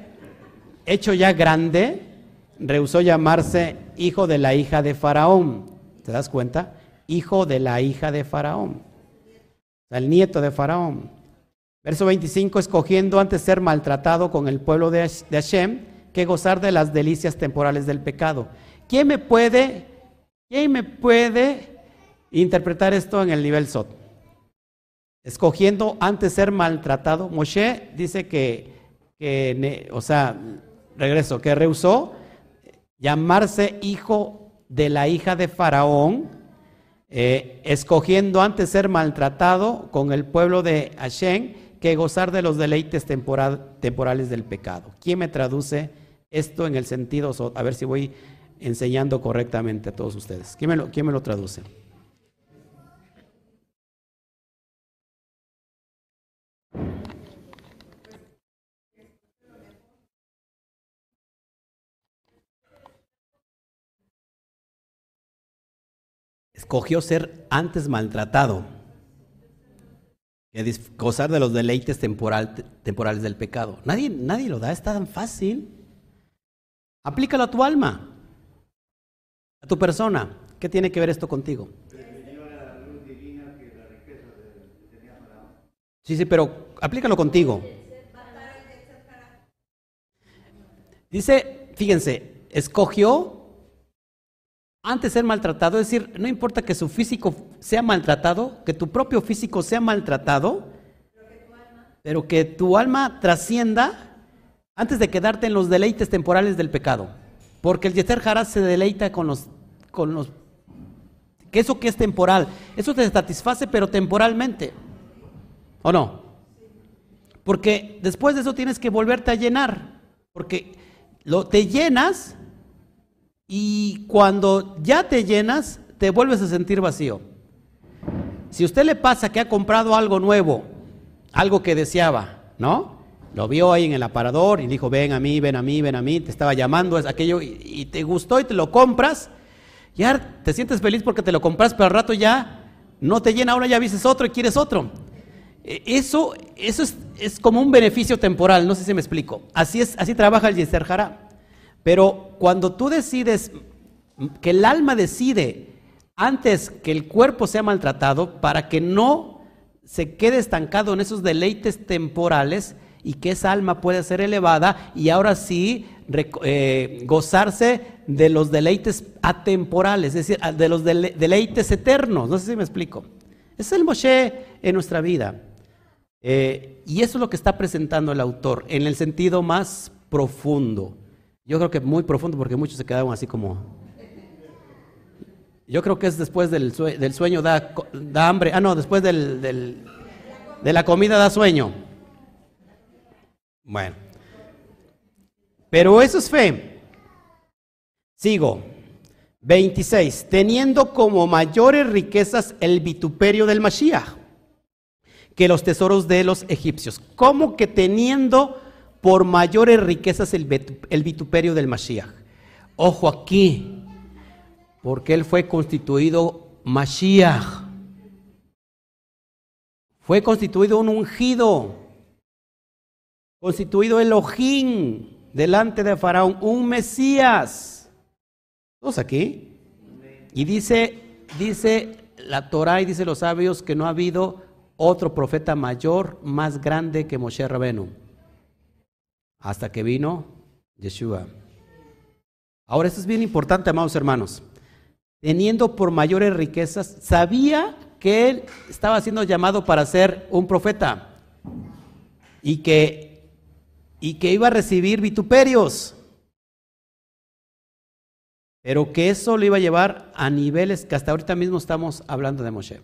hecho ya grande, rehusó llamarse hijo de la hija de Faraón. ¿Te das cuenta? Hijo de la hija de Faraón el nieto de Faraón. Verso 25, escogiendo antes ser maltratado con el pueblo de Hashem que gozar de las delicias temporales del pecado. ¿Quién me puede, quién me puede interpretar esto en el nivel Sot? Escogiendo antes ser maltratado. Moshe dice que, o sea, regreso, que rehusó llamarse hijo de la hija de Faraón eh, escogiendo antes ser maltratado con el pueblo de Hashem que gozar de los deleites temporales del pecado. ¿Quién me traduce esto en el sentido? A ver si voy enseñando correctamente a todos ustedes. ¿Quién me lo, quién me lo traduce? Escogió ser antes maltratado que gozar de los deleites temporales del pecado. Nadie, nadie lo da, es tan fácil. Aplícalo a tu alma, a tu persona. ¿Qué tiene que ver esto contigo? Sí, sí, pero aplícalo contigo. Dice, fíjense, escogió antes ser maltratado, es decir, no importa que su físico sea maltratado, que tu propio físico sea maltratado, pero que tu alma trascienda antes de quedarte en los deleites temporales del pecado. Porque el Yeter Hará se deleita con los, con los, que eso que es temporal, eso te satisface pero temporalmente, ¿o no? Porque después de eso tienes que volverte a llenar, porque lo, te llenas y cuando ya te llenas, te vuelves a sentir vacío. Si a usted le pasa que ha comprado algo nuevo, algo que deseaba, ¿no? Lo vio ahí en el aparador y dijo, ven a mí, ven a mí, ven a mí, te estaba llamando, es aquello, y, te gustó y te lo compras, ya te sientes feliz porque te lo compras, pero al rato ya no te llena, ahora ya vistes otro y quieres otro. E, eso, eso es, como un beneficio temporal, no sé si me explico. Así, es, así trabaja el Yeser Pero cuando tú decides, que el alma decide antes que el cuerpo sea maltratado, para que no se quede estancado en esos deleites temporales y que esa alma pueda ser elevada y ahora sí eh, gozarse de los deleites atemporales, es decir, de los deleites eternos. No sé si me explico. Es el Moshe en nuestra vida. Eh, y eso es lo que está presentando el autor en el sentido más profundo. Yo creo que muy profundo porque muchos se quedaron así como... Yo creo que es después del, sueño, da, hambre. Ah, no, después de la comida da sueño. Bueno. Pero eso es fe. Sigo. 26. Teniendo como mayores riquezas el vituperio del Mashiach que los tesoros de los egipcios. ¿Cómo que teniendo por mayores riquezas el, vituperio del Mashiach? Ojo aquí, porque él fue constituido Mashiach. Fue constituido un ungido, constituido Elohim delante de Faraón, un Mesías. ¿Todos aquí? Y dice, dice la Torah y dice los sabios que no ha habido otro profeta mayor, más grande que Moshe Rabenu, hasta que vino Yeshua. Ahora, esto es bien importante, amados hermanos. Teniendo por mayores riquezas, sabía que él estaba siendo llamado para ser un profeta y que, y que iba a recibir vituperios, pero que eso lo iba a llevar a niveles que hasta ahorita mismo estamos hablando de Moshe.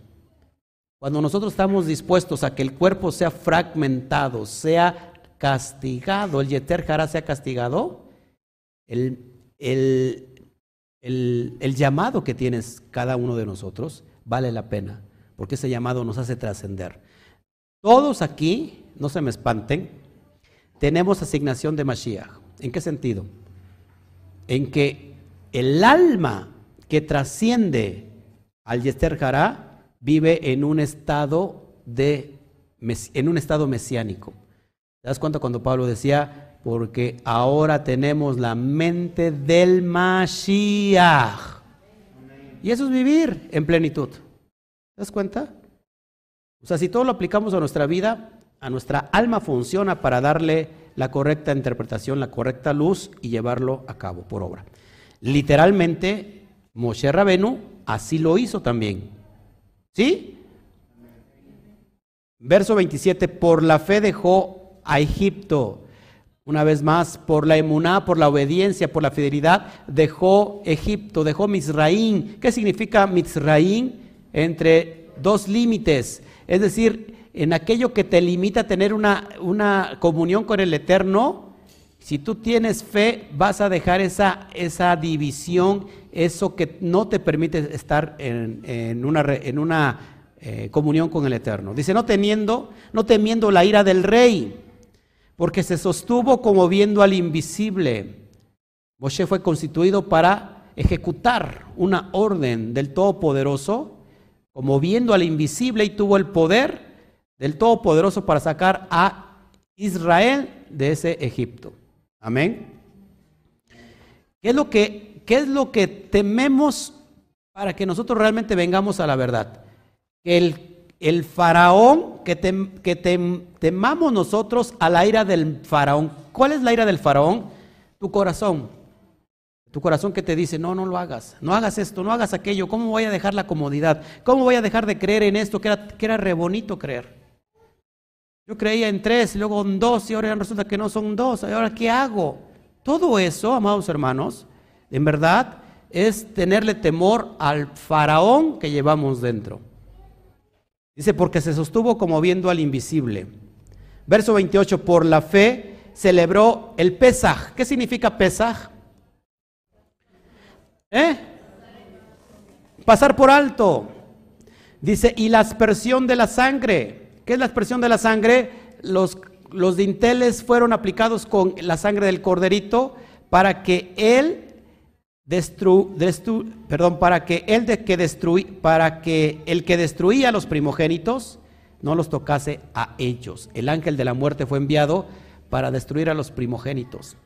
Cuando nosotros estamos dispuestos a que el cuerpo sea fragmentado, sea castigado, el Yeter Jara sea castigado, el, el, llamado que tienes cada uno de nosotros vale la pena, porque ese llamado nos hace trascender. Todos aquí, no se me espanten, tenemos asignación de Mashiach. ¿En qué sentido? En que el alma que trasciende al Yester vive en un estado de en un estado mesiánico. ¿Te das cuenta cuando Pablo decía, porque ahora tenemos la mente del Mashiach? Y eso es vivir en plenitud. ¿Te das cuenta? O sea, si todo lo aplicamos a nuestra vida, a nuestra alma funciona para darle la correcta interpretación, la correcta luz y llevarlo a cabo por obra. Literalmente, Moshe Rabenu así lo hizo también. ¿Sí? Verso 27, por la fe dejó a Egipto. Una vez más, por la emuná, por la obediencia, por la fidelidad, dejó Egipto, dejó Misraín. ¿Qué significa Misraín? Entre dos límites. Es decir, en aquello que te limita a tener una, una comunión con el Eterno, si tú tienes fe, vas a dejar esa, esa división eso que no te permite estar en, una, en una eh, comunión con el Eterno. Dice, no teniendo, no temiendo la ira del rey, porque se sostuvo como viendo al invisible. Moshe fue constituido para ejecutar una orden del Todopoderoso, como viendo al invisible y tuvo el poder del Todopoderoso para sacar a Israel de ese Egipto. Amén. ¿Qué es lo que ¿qué es lo que tememos para que nosotros realmente vengamos a la verdad? El, el faraón, que, que temamos nosotros a la ira del faraón. ¿Cuál es la ira del faraón? Tu corazón. Tu corazón que te dice, no, no lo hagas, no hagas esto, no hagas aquello, ¿cómo voy a dejar la comodidad? ¿Cómo voy a dejar de creer en esto que era, que era re bonito creer? Yo creía en tres, luego en dos, y ahora resulta que no son dos, ¿y ahora qué hago? Todo eso, amados hermanos, en verdad es tenerle temor al faraón que llevamos dentro. Dice, porque se sostuvo como viendo al invisible. Verso 28, por la fe celebró el Pesaj. ¿Qué significa Pesaj? ¿Eh? pasar por alto. Dice, y la aspersión de la sangre. ¿Qué es la aspersión de la sangre? Los, los dinteles fueron aplicados con la sangre del corderito para que él destru, perdón, para que él de que destruí, para que el que destruía a los primogénitos no los tocase a ellos. El ángel de la muerte fue enviado para destruir a los primogénitos.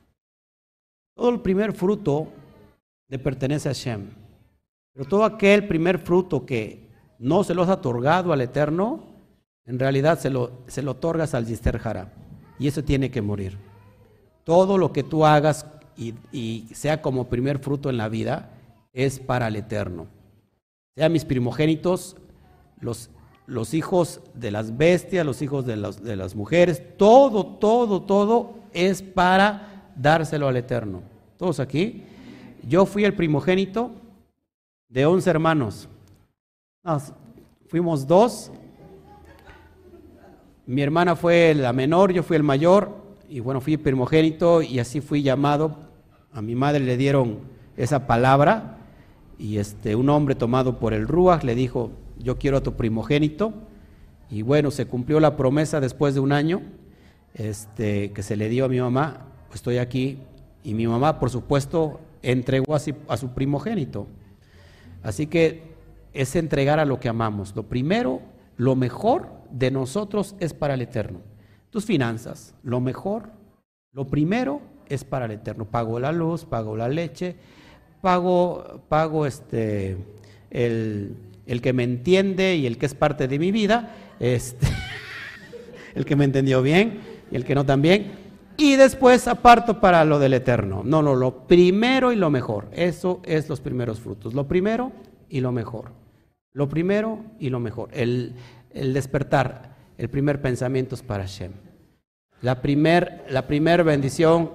Todo el primer fruto le pertenece a Shem. Pero todo aquel primer fruto que no se los ha otorgado al Eterno, en realidad se lo, se lo otorgas al Yister Y eso tiene que morir. Todo lo que tú hagas y, sea como primer fruto en la vida, es para el eterno. Sea mis primogénitos, los, los hijos de las bestias, los hijos de, de las mujeres, todo, todo, todo es para dárselo al eterno. Todos aquí. Yo fui el primogénito de once hermanos. fuimos dos. Mi hermana fue la menor, yo fui el mayor. Y bueno, fui primogénito y así fui llamado a mi madre le dieron esa palabra y este, un hombre tomado por el Ruach le dijo, yo quiero a tu primogénito. Y bueno, se cumplió la promesa después de un año este, que se le dio a mi mamá, estoy aquí, y mi mamá, por supuesto, entregó a, a su primogénito. Así que es entregar a lo que amamos. Lo primero, lo mejor de nosotros es para el eterno. Tus finanzas, lo mejor, lo primero es para el eterno. Pago la luz, pago la leche, pago, pago este, el, que me entiende y el que es parte de mi vida, este, el que me entendió bien y el que no también. Y después aparto para lo del eterno. No, no, lo primero y lo mejor. Eso es los primeros frutos. Lo primero y lo mejor. Lo primero y lo mejor. El, el despertar, el primer pensamiento es para Shem. La primer, la primer bendición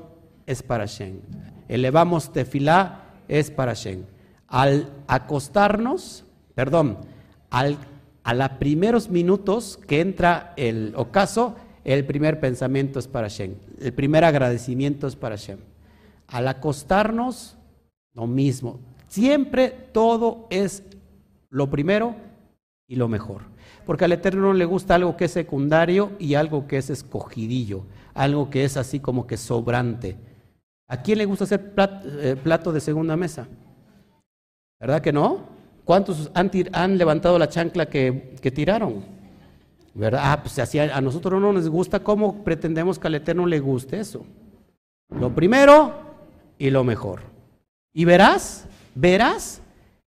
es para Shen. Elevamos tefilá es para Shen. Al acostarnos, perdón, al, a los primeros minutos que entra el ocaso, el primer pensamiento es para Shen. El primer agradecimiento es para Shem. Al acostarnos, lo mismo. Siempre todo es lo primero y lo mejor. Porque al Eterno no le gusta algo que es secundario y algo que es escogidillo, algo que es así como que sobrante. ¿A quién le gusta hacer eh, plato de segunda mesa? ¿Verdad que no? ¿Cuántos han, levantado la chancla que, tiraron? ¿Verdad? Ah, pues a nosotros no nos gusta, ¿cómo pretendemos que al Eterno le guste eso? Lo primero y lo mejor. Y verás, verás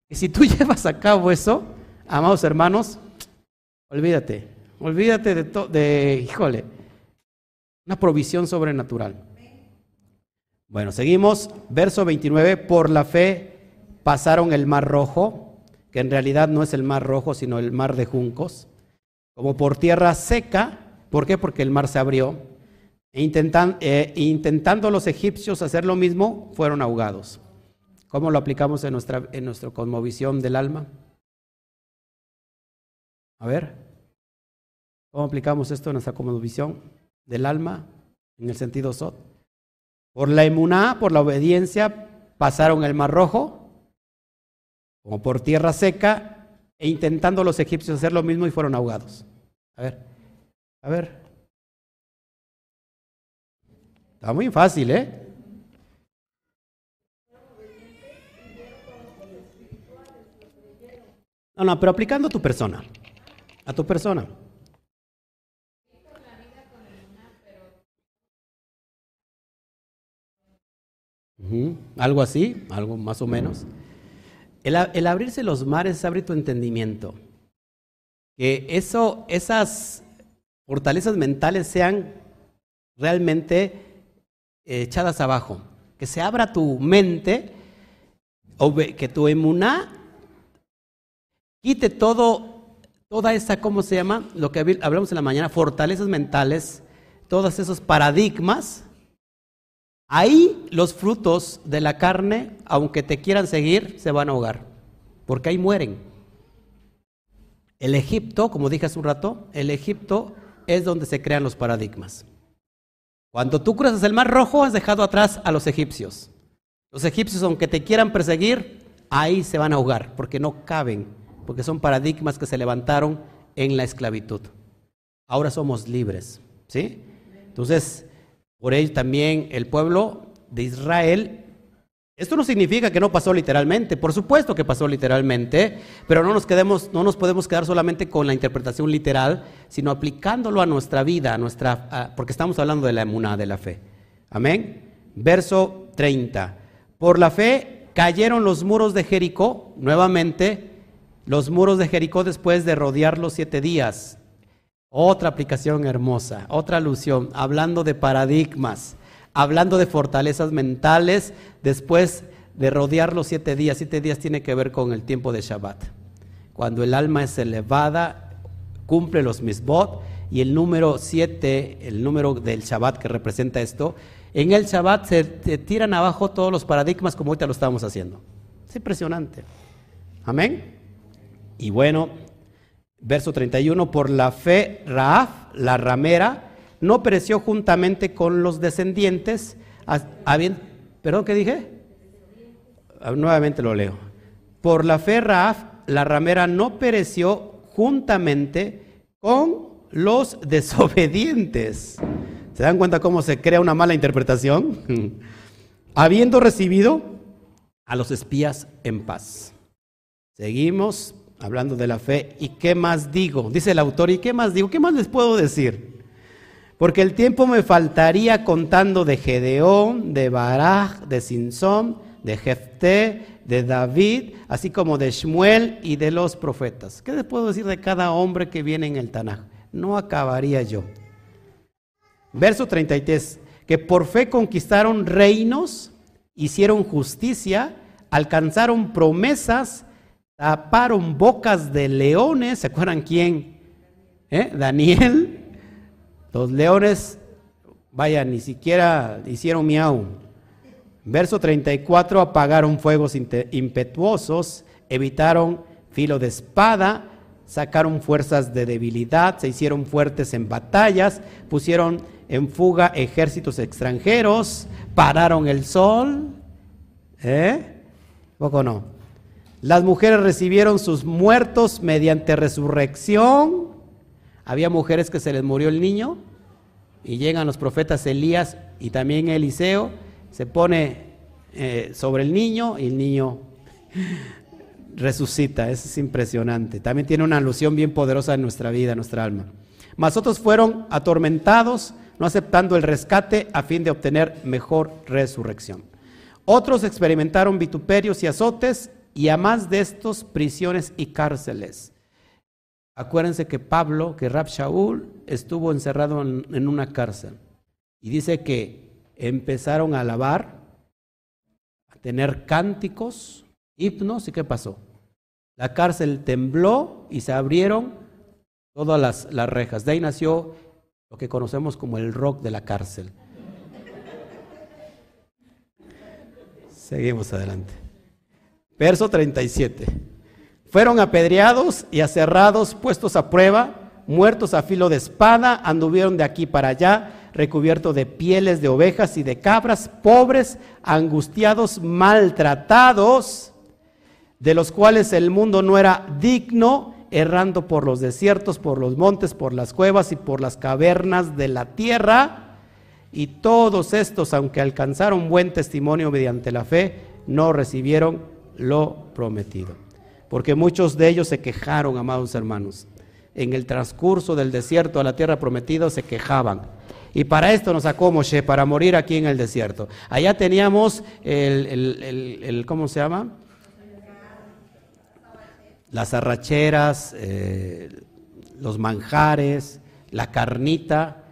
que si tú llevas a cabo eso, amados hermanos, olvídate, olvídate de, de híjole, una provisión sobrenatural. Bueno, seguimos. Verso 29. Por la fe pasaron el mar rojo, que en realidad no es el mar rojo, sino el mar de juncos, como por tierra seca. ¿Por qué? Porque el mar se abrió. E eh, intentando los egipcios hacer lo mismo, fueron ahogados. ¿Cómo lo aplicamos en nuestra, en nuestra cosmovisión del alma? A ver, ¿cómo aplicamos esto en nuestra cosmovisión del alma en el sentido SOT? Por la emuná, por la obediencia, pasaron el mar rojo, como por tierra seca, e intentando los egipcios hacer lo mismo y fueron ahogados. A ver, a ver. Está muy fácil, ¿eh? No, no, pero aplicando a tu persona, a tu persona. Algo así, algo más o menos. El, abrirse los mares es abrir tu entendimiento. Que eso, esas fortalezas mentales sean realmente echadas abajo. Que se abra tu mente, que tu emuná quite todo, toda esa, ¿cómo se llama? Lo que hablamos en la mañana, fortalezas mentales, todos esos paradigmas Ahí los frutos de la carne, aunque te quieran seguir, se van a ahogar, porque ahí mueren. El Egipto, como dije hace un rato, el Egipto es donde se crean los paradigmas. Cuando tú cruzas el mar rojo, has dejado atrás a los egipcios. Los egipcios, aunque te quieran perseguir, ahí se van a ahogar, porque no caben, porque son paradigmas que se levantaron en la esclavitud. Ahora somos libres, ¿sí? Entonces, por ello también el pueblo de Israel esto no significa que no pasó literalmente, por supuesto que pasó literalmente, pero no nos, quedemos, no nos podemos quedar solamente con la interpretación literal, sino aplicándolo a nuestra vida, a nuestra, porque estamos hablando de la emuná, de la fe. Amén. Verso 30. Por la fe cayeron los muros de Jericó, nuevamente, los muros de Jericó después de rodearlos siete días. Otra aplicación hermosa, otra alusión, hablando de paradigmas hablando de fortalezas mentales después de rodear los siete días. Siete días tiene que ver con el tiempo de Shabbat. Cuando el alma es elevada, cumple los misbot y el número siete, el número del Shabbat que representa esto, en el Shabbat se, tiran abajo todos los paradigmas como ahorita lo estamos haciendo. Es impresionante. Amén. Y bueno, verso 31, por la fe, Raaf, la ramera, no pereció juntamente con los descendientes, perdón, ¿qué dije? Ah, nuevamente lo leo. Por la fe Raaf, la ramera no pereció juntamente con los desobedientes. ¿Se dan cuenta cómo se crea una mala interpretación? Habiendo recibido a los espías en paz. Seguimos hablando de la fe. ¿Y qué más digo? Dice el autor, ¿y qué más digo? ¿Qué más les puedo decir? Porque el tiempo me faltaría contando de Gedeón, de Baraj, de Sinsón, de Jefté, de David, así como de Shmuel y de los profetas. ¿Qué les puedo decir de cada hombre que viene en el Tanaj? No acabaría yo. Verso 33, que por fe conquistaron reinos, hicieron justicia, alcanzaron promesas, taparon bocas de leones, ¿se acuerdan quién? ¿Eh? Daniel, los leones, vaya, ni siquiera hicieron miau. Verso 34, apagaron fuegos impetuosos, evitaron filo de espada, sacaron fuerzas de debilidad, se hicieron fuertes en batallas, pusieron en fuga ejércitos extranjeros, pararon el sol. ¿Eh? ¿Poco no? Las mujeres recibieron sus muertos mediante resurrección. Había mujeres que se les murió el niño y llegan los profetas Elías y también Eliseo, se pone eh, sobre el niño y el niño resucita. Eso es impresionante. También tiene una alusión bien poderosa en nuestra vida, en nuestra alma. Mas otros fueron atormentados, no aceptando el rescate a fin de obtener mejor resurrección. Otros experimentaron vituperios y azotes y a más de estos prisiones y cárceles. Acuérdense que Pablo, que Rab Shaul, estuvo encerrado en, una cárcel. Y dice que empezaron a alabar, a tener cánticos, himnos, ¿y qué pasó? La cárcel tembló y se abrieron todas las, las rejas. De ahí nació lo que conocemos como el rock de la cárcel. Seguimos adelante. Verso 37. Fueron apedreados y aserrados, puestos a prueba, muertos a filo de espada, anduvieron de aquí para allá, recubiertos de pieles de ovejas y de cabras, pobres, angustiados, maltratados, de los cuales el mundo no era digno, errando por los desiertos, por los montes, por las cuevas y por las cavernas de la tierra. Y todos estos, aunque alcanzaron buen testimonio mediante la fe, no recibieron lo prometido porque muchos de ellos se quejaron, amados hermanos. En el transcurso del desierto a la tierra prometida se quejaban. Y para esto nos sacó para morir aquí en el desierto. Allá teníamos el, ¿cómo se llama? Las arracheras, eh, los manjares, la carnita,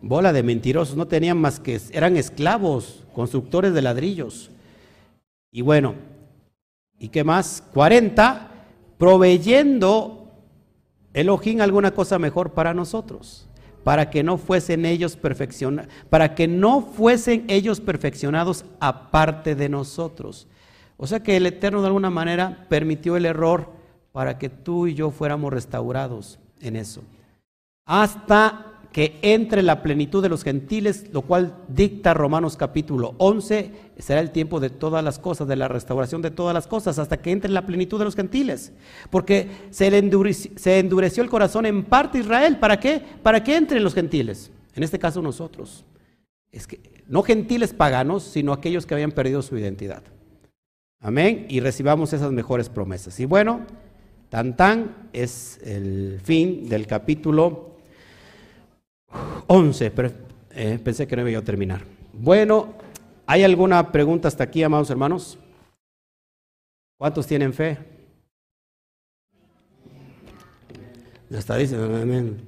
bola de mentirosos, no tenían más que, eran esclavos, constructores de ladrillos. Y bueno, ¿Y qué más? 40, proveyendo Elohim alguna cosa mejor para nosotros, para que no fuesen ellos perfeccionados, para que no fuesen ellos perfeccionados aparte de nosotros. O sea que el Eterno de alguna manera permitió el error para que tú y yo fuéramos restaurados en eso. Hasta que entre la plenitud de los gentiles, lo cual dicta Romanos capítulo 11, será el tiempo de todas las cosas, de la restauración de todas las cosas, hasta que entre la plenitud de los gentiles. Porque se, endureció, endureció el corazón en parte Israel, ¿para qué? Para que entren los gentiles, en este caso nosotros. Es que no gentiles paganos, sino aquellos que habían perdido su identidad. Amén. Y recibamos esas mejores promesas. Y bueno, tan tan es el fin del capítulo 11. Pero, eh, pensé que no iba a terminar. Bueno, ¿hay alguna pregunta hasta aquí, amados hermanos? ¿Cuántos tienen fe? Hasta dice, amén.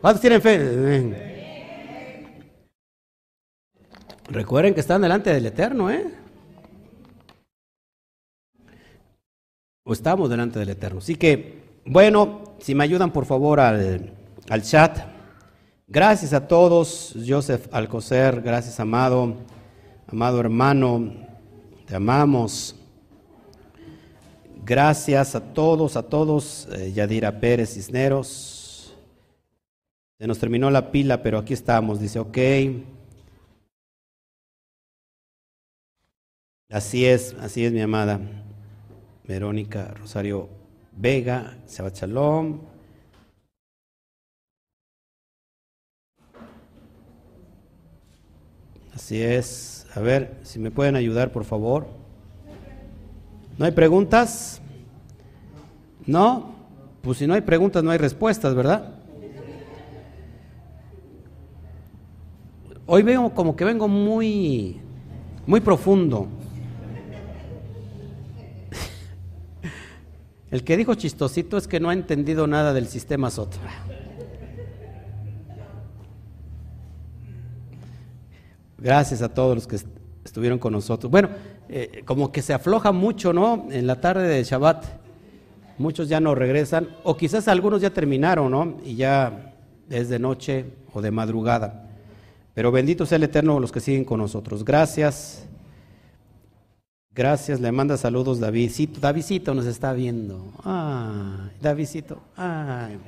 ¿Cuántos tienen fe? Recuerden que están delante del Eterno, ¿eh? o estamos delante del Eterno. Así que, bueno, si me ayudan por favor al, al chat. Gracias a todos, Joseph Alcocer, gracias amado, amado hermano, te amamos. Gracias a todos, a todos, eh, Yadira Pérez Cisneros. Se nos terminó la pila, pero aquí estamos, dice, ok. Así es, así es mi amada. Verónica Rosario Vega, Shabbat Shalom. Así es. A ver, si me pueden ayudar, por favor. ¿No hay preguntas? ¿No? Pues si no hay preguntas, no hay respuestas, ¿verdad? Hoy veo como que vengo muy, muy profundo. El que dijo chistosito es que no ha entendido nada del sistema SOT. Gracias a todos los que estuvieron con nosotros. Bueno, eh, como que se afloja mucho, ¿no? En la tarde de Shabbat. Muchos ya no regresan, o quizás algunos ya terminaron, ¿no? Y ya es de noche o de madrugada. Pero bendito sea el Eterno los que siguen con nosotros. Gracias. Gracias, le manda saludos Davidcito. Davidcito nos está viendo. Ay, Davidcito. Ay.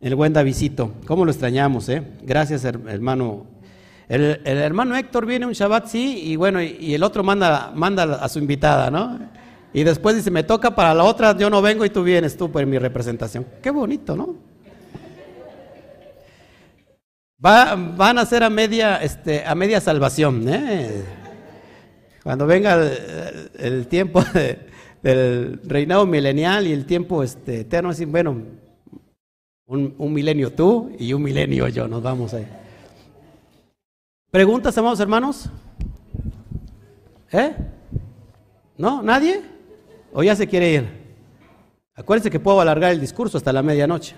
El buen Davidcito. ¿Cómo lo extrañamos, eh? Gracias, hermano. El, hermano Héctor viene un Shabbat, sí, y bueno, y, el otro manda, manda a su invitada, ¿no? Y después dice, me toca para la otra, yo no vengo y tú vienes tú por mi representación. Qué bonito, ¿no? Va, van a ser a media, este, a media salvación, ¿eh? Cuando venga el, tiempo del reinado milenial y el tiempo este, eterno, así, bueno, un, milenio tú y un milenio yo, nos vamos ahí. ¿Preguntas, amados hermanos? ¿Eh? ¿No? ¿Nadie? ¿O ya se quiere ir? Acuérdense que puedo alargar el discurso hasta la medianoche.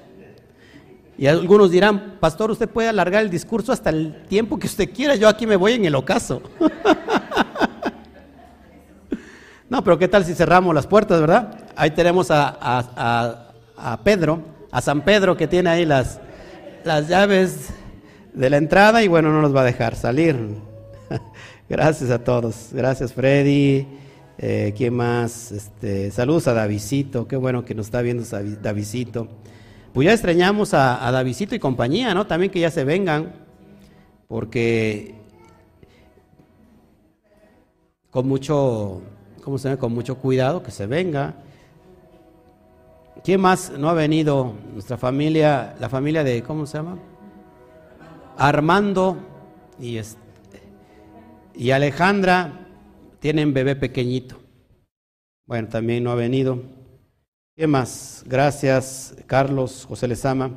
Y algunos dirán, pastor, usted puede alargar el discurso hasta el tiempo que usted quiera, yo aquí me voy en el ocaso. No, pero ¿qué tal si cerramos las puertas, verdad? Ahí tenemos a, Pedro, a San Pedro que tiene ahí las, las llaves de la entrada y bueno, no nos va a dejar salir. Gracias a todos. Gracias Freddy. Eh, ¿Quién más? Este, saludos a Davidito. Qué bueno que nos está viendo Davidito. Pues ya extrañamos a, a Davidito y compañía, ¿no? También que ya se vengan. Porque con mucho ¿cómo se llama? Con mucho cuidado, que se venga. ¿Quién más no ha venido? Nuestra familia, la familia de, ¿cómo se llama? Armando y, y Alejandra tienen bebé pequeñito. Bueno, también no ha venido. ¿Qué más? Gracias, Carlos, José Lezama.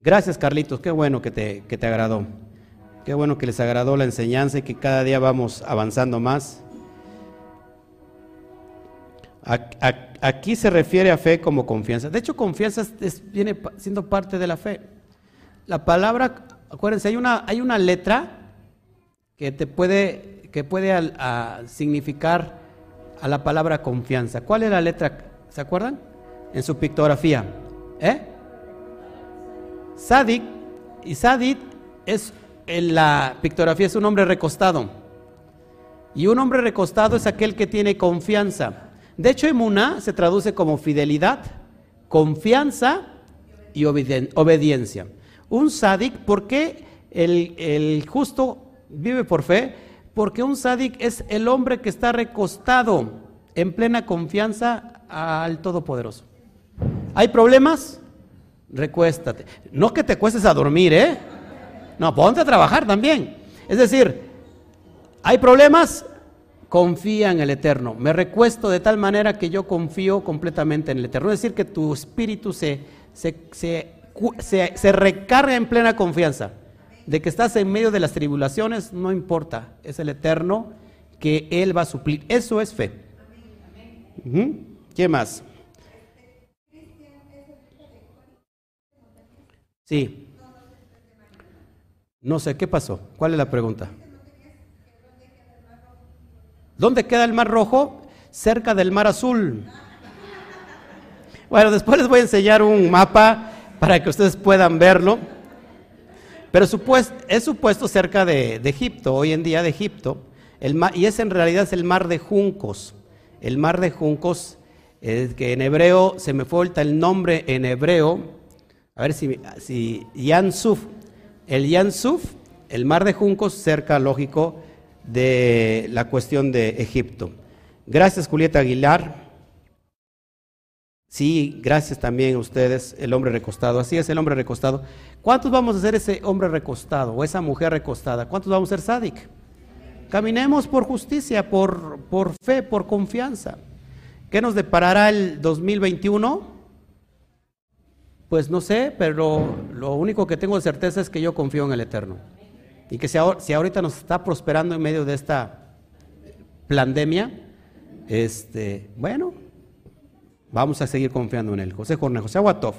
Gracias, Carlitos, qué bueno que te, que te agradó. Qué bueno que les agradó la enseñanza y que cada día vamos avanzando más. Aquí se refiere a fe como confianza. De hecho, confianza viene siendo parte de la fe. La palabra, acuérdense, hay una, hay una letra que te puede, que puede significar a la palabra confianza. ¿Cuál es la letra? ¿Se acuerdan? En su pictografía. ¿Eh? Sadik. Y Sadik es en la pictografía es un hombre recostado. Y un hombre recostado es aquel que tiene confianza. De hecho, emuná se traduce como fidelidad, confianza y obediencia. Un sádic, ¿por qué el, el justo vive por fe? Porque un sádic es el hombre que está recostado en plena confianza al Todopoderoso. ¿Hay problemas? Recuéstate. No que te cuestes a dormir, ¿eh? No, ponte a trabajar también. Es decir, ¿hay problemas? Confía en el Eterno. Me recuesto de tal manera que yo confío completamente en el Eterno. Es decir, que tu espíritu se, se, se, se recarga en plena confianza. De que estás en medio de las tribulaciones, no importa. Es el Eterno que Él va a suplir. Eso es fe. ¿Qué más? Sí. No sé, ¿qué pasó? ¿Cuál es la pregunta? ¿Dónde queda el Mar Rojo? Cerca del Mar Azul. Bueno, después les voy a enseñar un mapa para que ustedes puedan verlo. Pero es supuesto cerca de, Egipto, hoy en día de Egipto, el y ese en realidad es el mar de juncos. El mar de juncos, es que en hebreo, se me falta el nombre en hebreo, a ver si, si Yansuf, el Yansuf, el mar de juncos, cerca, lógico, de la cuestión de Egipto. Gracias, Julieta Aguilar. Sí, gracias también a ustedes, el hombre recostado. Así es, el hombre recostado. ¿Cuántos vamos a ser ese hombre recostado o esa mujer recostada? ¿Cuántos vamos a ser sádic? Caminemos por justicia, por, por fe, por confianza. ¿Qué nos deparará el 2021? Pues no sé, pero lo único que tengo de certeza es que yo confío en el Eterno. Y que si, ahorita nos está prosperando en medio de esta pandemia, este, bueno, vamos a seguir confiando en él. José Cornejo, José Aguatov,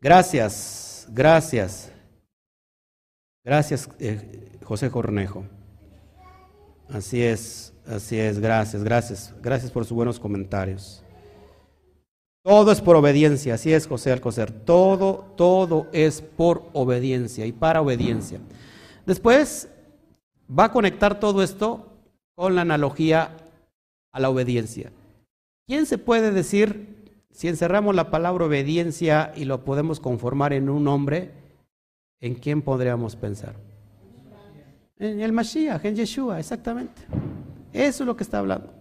gracias, gracias, gracias, eh, José Cornejo. Así es, así es, gracias, gracias, gracias por sus buenos comentarios. Todo es por obediencia, así es José Alcocer, todo, todo es por obediencia y para obediencia. Después va a conectar todo esto con la analogía a la obediencia. ¿Quién se puede decir, si encerramos la palabra obediencia y lo podemos conformar en un hombre, en quién podríamos pensar? En el Mashiach, en Yeshua, exactamente. Eso es lo que está hablando.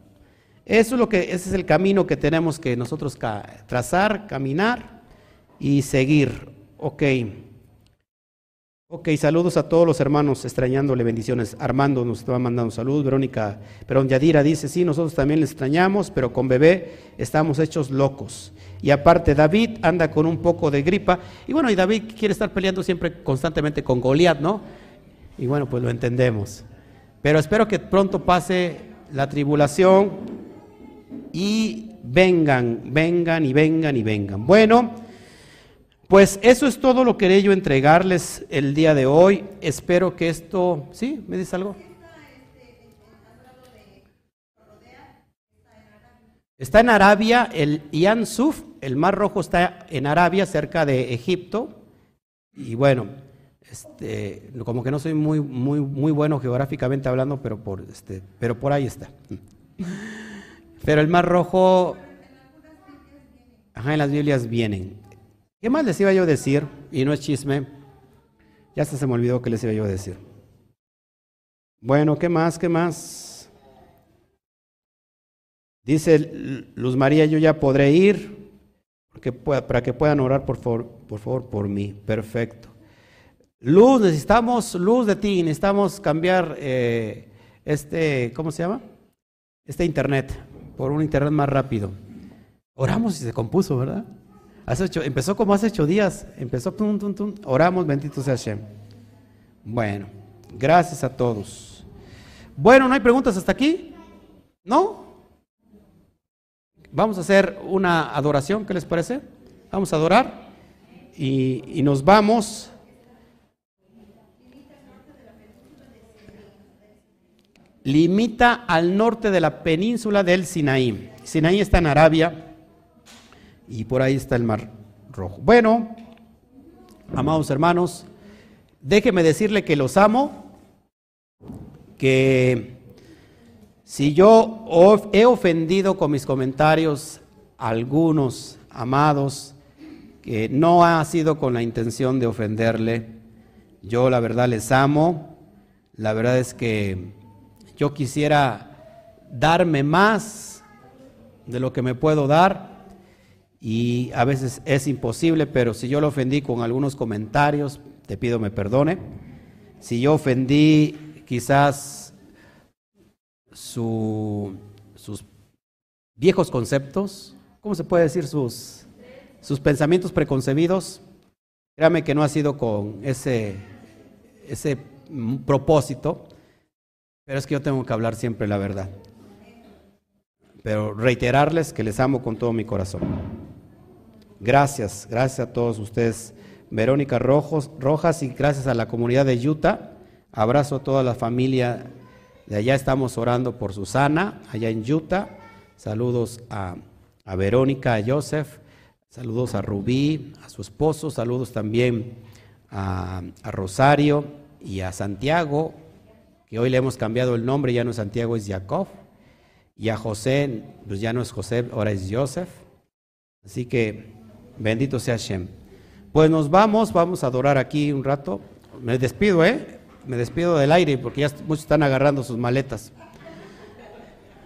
Eso es lo que, ese es el camino que tenemos que nosotros trazar, caminar y seguir. Ok. Ok, saludos a todos los hermanos, extrañándole bendiciones. Armando nos estaba mandando saludos, Verónica, pero Yadira dice, sí, nosotros también le extrañamos, pero con bebé estamos hechos locos. Y aparte, David anda con un poco de gripa, y bueno, y David quiere estar peleando siempre constantemente con Goliat, ¿no? Y bueno, pues lo entendemos. Pero espero que pronto pase la tribulación y vengan, vengan y vengan y vengan. Bueno. Pues eso es todo lo que quería yo entregarles el día de hoy. Espero que esto... ¿Sí? ¿Me dice algo? Está en Arabia, el Ian Suf, el Mar Rojo está en Arabia, cerca de Egipto. Y bueno, este, como que no soy muy, muy, muy bueno geográficamente hablando, pero por, este, pero por ahí está. Pero el Mar Rojo, ajá, en las Biblias vienen. ¿Qué más les iba yo a decir? Y no es chisme. Ya hasta se me olvidó qué les iba yo a decir. Bueno, ¿qué más? ¿Qué más? Dice Luz María, yo ya podré ir para que puedan orar por favor, por favor por mí. Perfecto. Luz, necesitamos luz de ti, necesitamos cambiar eh, este, ¿cómo se llama? Este internet, por un internet más rápido. Oramos y se compuso, ¿verdad? Empezó como hace ocho días. Empezó, tum, tum, tum. Oramos, bendito sea Hashem. Bueno, gracias a todos. Bueno, ¿no hay preguntas hasta aquí? ¿No? Vamos a hacer una adoración, ¿qué les parece? Vamos a adorar y, y nos vamos. Limita al norte de la península del Sinaí. Sinaí está en Arabia y por ahí está el mar rojo. Bueno, amados hermanos, déjeme decirle que los amo, que si yo he ofendido con mis comentarios a algunos amados que no ha sido con la intención de ofenderle. Yo la verdad les amo. La verdad es que yo quisiera darme más de lo que me puedo dar y a veces es imposible, pero si yo lo ofendí con algunos comentarios, te pido me perdone. Si yo ofendí quizás sus viejos conceptos, ¿cómo se puede decir sus sus pensamientos preconcebidos, créame que no ha sido con ese, ese propósito, pero es que yo tengo que hablar siempre la verdad. Pero reiterarles que les amo con todo mi corazón. Gracias, gracias a todos ustedes. Verónica Rojas y gracias a la comunidad de Utah. Abrazo a toda la familia de allá. Estamos orando por Susana, allá en Utah. Saludos a, a Verónica, a Joseph Saludos a Rubí, a su esposo, saludos también a, Rosario y a Santiago, que hoy le hemos cambiado el nombre, ya no es Santiago, es Jacob. Y a José, pues ya no es José, ahora es Joseph. Así que bendito sea Shem. Pues nos vamos, vamos a adorar aquí un rato. Me despido, ¿eh? Me despido del aire porque ya muchos están agarrando sus maletas.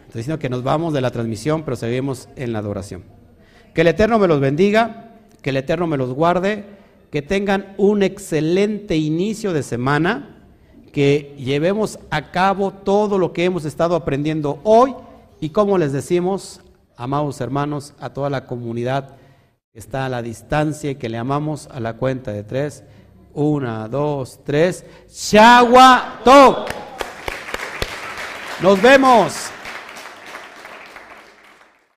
Estoy diciendo que nos vamos de la transmisión, pero seguimos en la adoración. Que el Eterno me los bendiga, que el Eterno me los guarde, que tengan un excelente inicio de semana, que llevemos a cabo todo lo que hemos estado aprendiendo hoy y como les decimos, amados hermanos, a toda la comunidad está a la distancia y que le amamos a la cuenta de tres. Una, dos, tres. Shagua Nos vemos.